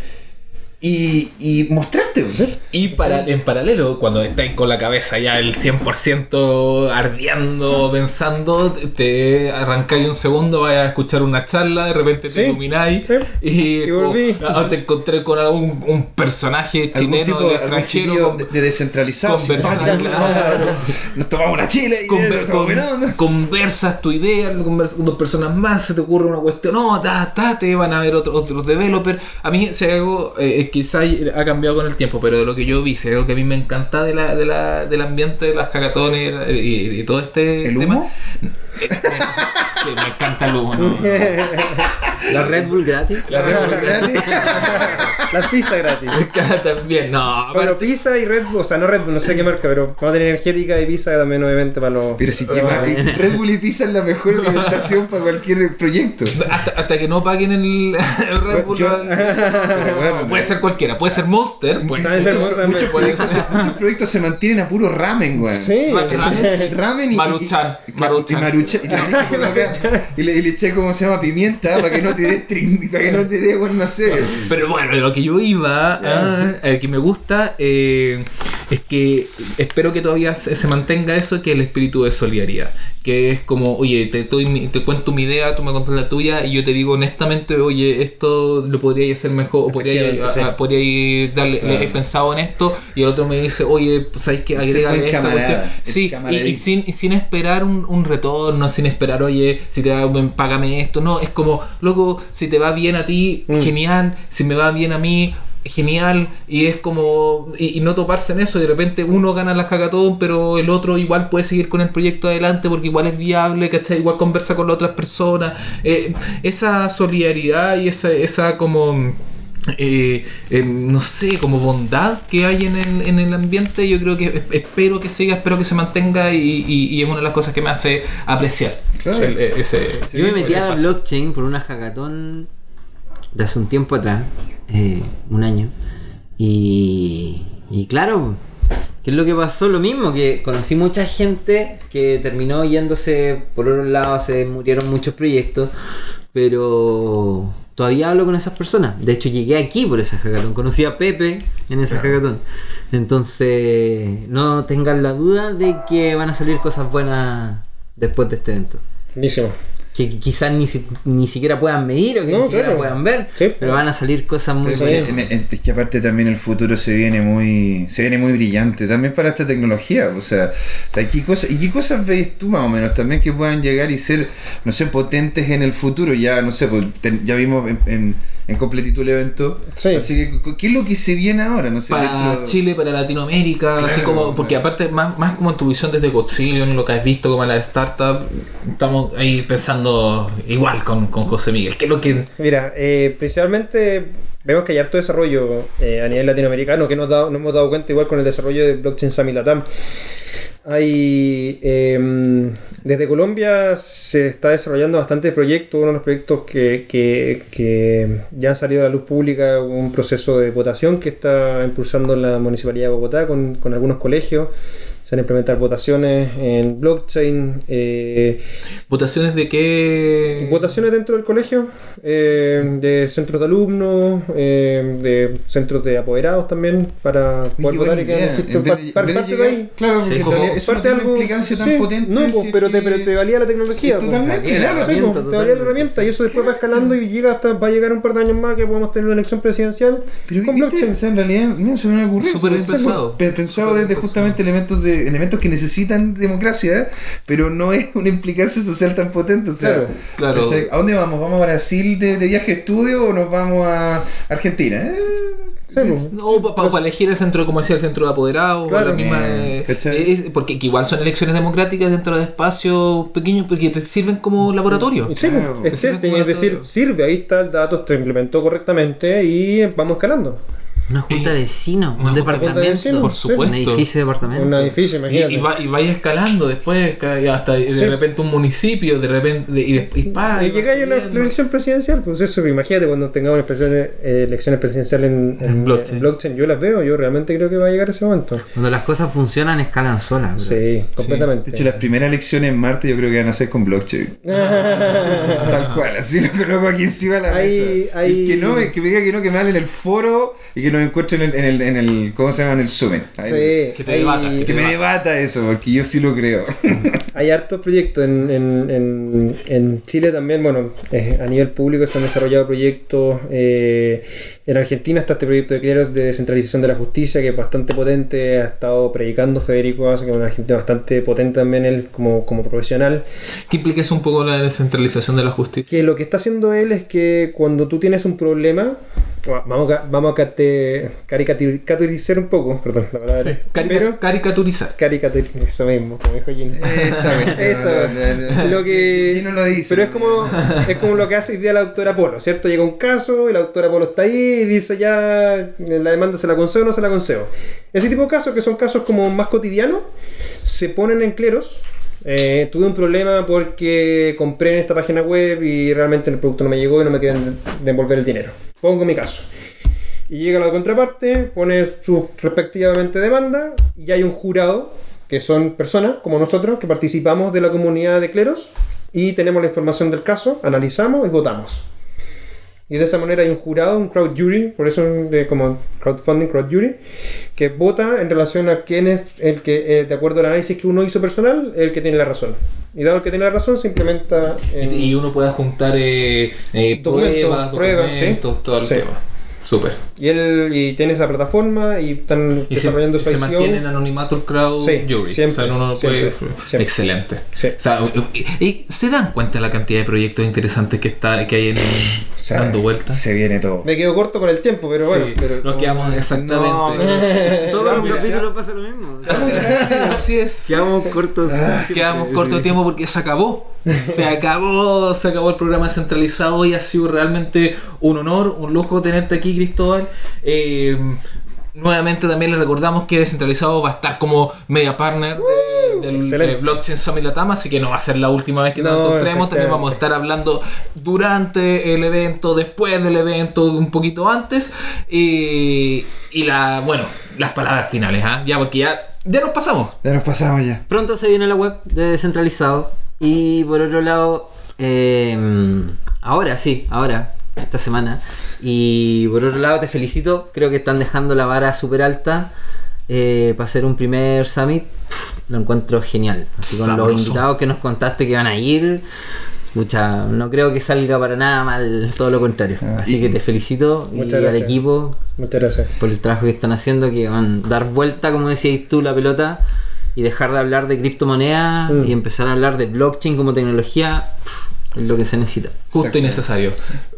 y, y mostrarte. Y para, en paralelo, cuando estáis con la cabeza ya el 100% ardiendo, pensando, te- arrancáis un segundo, vais a escuchar una charla, de repente te Sí, ilumináis sí. y, Y volví. o- ah, te encontré con algún un personaje Algún chileno tipo de algún extranjero. con- de, de descentralizado, conversar, simpático, claro. nos tomamos una chile y Conver- con- conversas tu idea, conversas con dos personas más, se te ocurre una cuestión, no, ta, ta, te van a ver otros otros developers. A mí, si hay algo, eh, quizá ha cambiado con el tiempo, pero de lo que yo vi, hay algo que a mí me encanta de la, de la, del ambiente de las hackatones y, y- y todo este ¿El tema. humo? Eh, eh, sí, me encanta el humo, ¿no? La Red Bull gratis. La Red Bull Gratis. Las pizzas gratis. También, no. Bueno, pizza y Red Bull, o sea, no Red Bull, no sé qué marca, pero vamos a tener energética y pizza también, obviamente, para los. Pero si que Red Bull y Pizza es la mejor alimentación para cualquier proyecto. hasta, hasta que no paguen el, el Red Bull. Yo- al- pero bueno, puede ser cualquiera, puede ser Monster, puede Puede ser- Muchos puede proyectos, ser- se, muchos proyectos se mantienen a puro ramen, weón. Sí. Ra- ramen, Ramen y. Maruchan, y, y- Maruchan. y maruchan. Y colocar- y le, y le eché, ¿cómo se llama? Pimienta para que no te dé para que no te dé, bueno, no sé. Pero bueno, de lo que yo iba, ah, el que me gusta, eh, es que espero que todavía se, mantenga eso, que el espíritu de solidaridad. Que es como, oye, te, te cuento mi idea, tú me cuentas la tuya, y yo te digo honestamente, oye, esto lo podría hacer mejor, o podría, sí. podría darle, Claro. he pensado en esto, y el otro me dice, oye, ¿sabes qué? Buen esta cuestión. Sí, y, sin, y sin esperar un, un retorno, sin esperar, oye, si te va bien, págame esto. No, es como, loco, si te va bien a ti, Mm. genial. Si me va bien a mí, genial. Y es como, y, y no toparse en eso. De repente uno gana la hackathon, pero el otro igual puede seguir con el proyecto adelante porque igual es viable, ¿cachai? Igual conversa con las otras personas. Eh, esa solidaridad y esa, esa como eh, eh, no sé, como bondad que hay en el, en el ambiente, yo creo que es- espero que siga, espero que se mantenga y, y- y es una de las cosas que me hace apreciar. Claro. el- e- ese, Sí, Yo me metí a blockchain por una hackathon de hace un tiempo atrás, eh, un año. Y, y claro, ¿qué es lo que pasó? Lo mismo, que conocí mucha gente que terminó yéndose por otro lado, se murieron muchos proyectos, pero todavía hablo con esas personas. De hecho, llegué aquí por esa hackathon, conocí a Pepe en esa hackathon. Entonces, no tengan la duda de que van a salir cosas buenas después de este evento Buenísimo. Que qui- quizás ni, si- ni siquiera puedan medir o que No, ni siquiera claro. puedan ver, Sí. pero van a salir cosas muy buenas. es, que, en- es que aparte también el futuro se viene muy se viene muy brillante también para esta tecnología o sea, o sea ¿qué cosas, y qué cosas ves tú más o menos también que puedan llegar y ser no sé potentes en el futuro ya no sé pues, ten- ya vimos en, en, en completitud el evento Sí. así que ¿qué es lo que se viene ahora? no sé para dentro- Chile, para Latinoamérica, así Claro, como, porque claro. aparte, más, más como en tu visión desde Godzillion, lo que has visto como la startup, estamos ahí pensando igual con, con José Miguel, que es lo que Mira, eh, principalmente vemos que hay harto desarrollo eh, a nivel latinoamericano que nos, da- nos hemos dado cuenta igual con el desarrollo de Blockchain Summit Latam. Hay, eh, desde Colombia se está desarrollando bastante proyectos, uno de los proyectos que, que- que ya han salido a la luz pública, un proceso de votación que está impulsando la Municipalidad de Bogotá con, con algunos colegios. Se van a implementar votaciones en blockchain. eh, votaciones de qué Votaciones dentro del colegio, eh, de centros de alumnos, eh, de centros de apoderados también, para poder votar y de- de parte de ahí. claro Sí, porque como- realidad eso no Parte tiene una algo- implicancia tan sí, potente No, si pues, es pero, te, que- pero te valía la tecnología. pues. Totalmente, la claro. Sí, herramienta, pues, te valía la totalmente, herramienta y eso después va escalando y llega hasta va a llegar un par de años más que podamos tener una elección presidencial Pero con ¿viste? blockchain. O sea, en realidad, mira, se me han ocurrido. Súper sea, pensado. pe- Pensado desde justamente elementos de elementos que necesitan democracia, pero no es una implicancia social tan potente. O sea, Claro. ¿A dónde vamos? ¿Vamos a Brasil de, de viaje de estudio o nos vamos a Argentina? Eh, pues. No, para elegir el centro, como decía, el centro de apoderados, Claro. la misma, Eh, porque que igual son elecciones democráticas dentro de espacios pequeños porque te sirven como laboratorio. Sí, Claro. pues, es testing, decir, sirve, ahí está el dato, se implementó correctamente y vamos escalando. Una junta de vecinos, Una un de departamento. vecinos, por supuesto. Un edificio de departamento. Un edificio, Y, imagínate. y, va, y vaya escalando después, y hasta de Sí. repente un municipio, de repente, de- y, de- y Y y llega a la, subiendo. la elección presidencial, pues eso, imagínate cuando tengamos elecciones, eh, elecciones presidenciales en, en- En blockchain. en blockchain, yo las veo, yo realmente creo que va a llegar ese momento. Cuando las cosas funcionan, escalan solas. bro. Sí, completamente. De hecho, las primeras elecciones en Marte yo creo que van a ser con blockchain. Tal cual, así lo coloco aquí encima de la Hay- mesa. hay- Y que no, que me diga que no, que me hable en el foro y que nos encuentren en el, en el, en el- ¿cómo se llama? En el Summit. Ahí- Sí, Que te hay- debata, que Que te me debata eso, porque yo sí lo creo. Hay hartos proyectos en, en, en, en Chile también, bueno, eh, a nivel público se han desarrollado proyectos. eh, en Argentina está este proyecto de cleros de descentralización de la justicia que es bastante potente, ha estado predicando Federico que es un argentino bastante potente también él como, como profesional. ¿Qué implica eso un poco la descentralización de la justicia? Que lo que está haciendo él es que cuando tú tienes un problema, vamos a, vamos a cate- caricaturizar un poco, perdón, la palabra, Carica- pero caricaturizar. caricaturizar, eso mismo, como dijo Gino. Esa, lo que ¿Quién no lo dice? pero es como es como lo que hace hoy día la doctora Polo, ¿cierto? Llega un caso y la doctora Polo está ahí y dice ya la demanda se la concedo o no se la concedo. Ese tipo de casos que son casos como más cotidianos se ponen en cleros. Eh, tuve un problema porque compré en esta página web y realmente el producto no me llegó y no me quieren devolver el dinero. Pongo mi caso. Y llega la contraparte, pone su respectivamente demanda y hay un jurado, que son personas como nosotros, que participamos de la comunidad de cleros y tenemos la información del caso, analizamos y votamos. Y de esa manera hay un jurado, un crowd jury, por eso de, como crowdfunding, crowd jury, que vota en relación a quién es el que, eh, de acuerdo al análisis que uno hizo personal, el que tiene la razón. Y dado el que tiene la razón, se implementa en... Y, uno pueda juntar eh, eh, Documentos, pruebas, pruebas, documentos, sí. todo el Sí. tema. Súper. Y, él, y tienes la plataforma y están Y se, desarrollando su se mantiene en anonimato el crowd Sí, jury. siempre, o sea, uno no siempre, puede. siempre. Excelente. Sí. O sea, y, y se dan cuenta la cantidad de proyectos interesantes que está que hay en, O sea, dando vueltas. Se viene todo. Me quedo corto con el tiempo, pero bueno. Sí, pero- nos quedamos exactamente. No, pero todos los capítulos pasa lo mismo. Así, así es. Quedamos cortos. siempre, Quedamos corto tiempo porque se acabó. Se acabó, se acabó el programa centralizado y ha sido realmente un honor, un lujo tenerte aquí, Cristóbal. Eh, nuevamente también le recordamos que Descentralizado va a estar como media partner de- del de Blockchain Summit Latam, así que no va a ser la última vez que nos No, encontremos. También vamos a estar hablando durante el evento, después del evento, un poquito antes. Y, y la, bueno, las palabras finales, ¿ah? Ya, porque ya, ya nos pasamos. Ya nos pasamos ya. Pronto se viene la web de descentralizado. Y por otro lado, eh, ahora sí, ahora, esta semana. Y por otro lado, te felicito. Creo que están dejando la vara súper alta eh, para hacer un primer summit. Pff, lo encuentro genial. Así con Sabroso. los invitados que nos contaste que van a ir. Mucha, no creo que salga para nada mal, todo lo contrario. Ah, Así y- que te felicito y Muchas al gracias. equipo Muchas gracias. por el trabajo que están haciendo, que van a dar vuelta, como decías tú, la pelota y dejar de hablar de criptomonedas Mm. y empezar a hablar de blockchain como tecnología, pff, es lo que se necesita. Justo y necesario.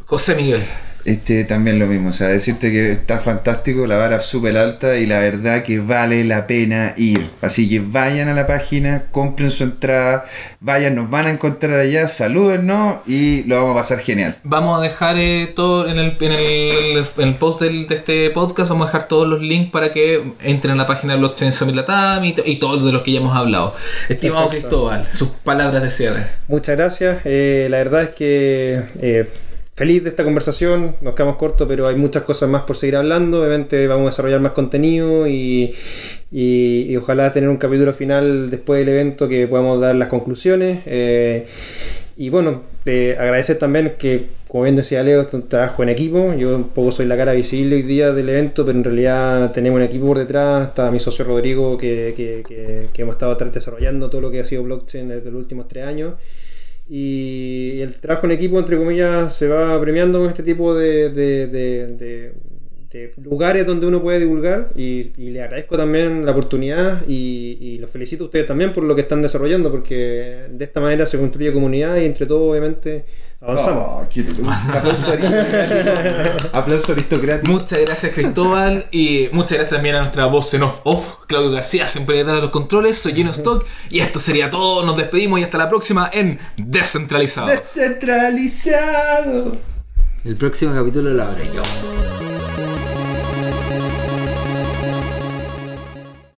José Miguel. Este, también lo mismo, o sea, decirte que está fantástico, la vara súper alta y la verdad que vale la pena ir. Así que vayan a la página, compren su entrada, vayan, nos van a encontrar allá, salúdennos y lo vamos a pasar genial. Vamos a dejar eh, todo en el, en el, en el post del- de este podcast, vamos a dejar todos los links para que entren a la página de Blockchain Summit Latam y, y todos de los que ya hemos hablado. Estimado Perfecto. Cristóbal, sus palabras de cierre. Muchas gracias. Eh, la verdad es que eh, feliz de esta conversación. Nos quedamos cortos, pero hay muchas cosas más por seguir hablando. Obviamente vamos a desarrollar más contenido y, y- y ojalá tener un capítulo final después del evento que podamos dar las conclusiones. Eh, y bueno, eh, agradecer también que, como bien decía Leo, es un trabajo en equipo. Yo un poco soy la cara visible hoy día del evento, pero en realidad tenemos un equipo por detrás. Está mi socio Rodrigo, que, que- que- que hemos estado desarrollando todo lo que ha sido blockchain desde los últimos tres años. Y el trabajo en equipo, entre comillas, se va premiando con este tipo de, de- de- lugares donde uno puede divulgar. Y, y le agradezco también la oportunidad y, y los felicito a ustedes también por lo que están desarrollando, porque de esta manera se construye comunidad y entre todos, obviamente, avanzamos. Oh, qué aplauso aristocrático. Aplauso aristocrático. Muchas gracias Cristóbal y muchas gracias también a nuestra voz en off, off Claudio García, siempre detrás de los controles, soy Gino Stock y esto sería todo, nos despedimos y hasta la próxima en Descentralizado. Descentralizado. El próximo capítulo lo habré yo.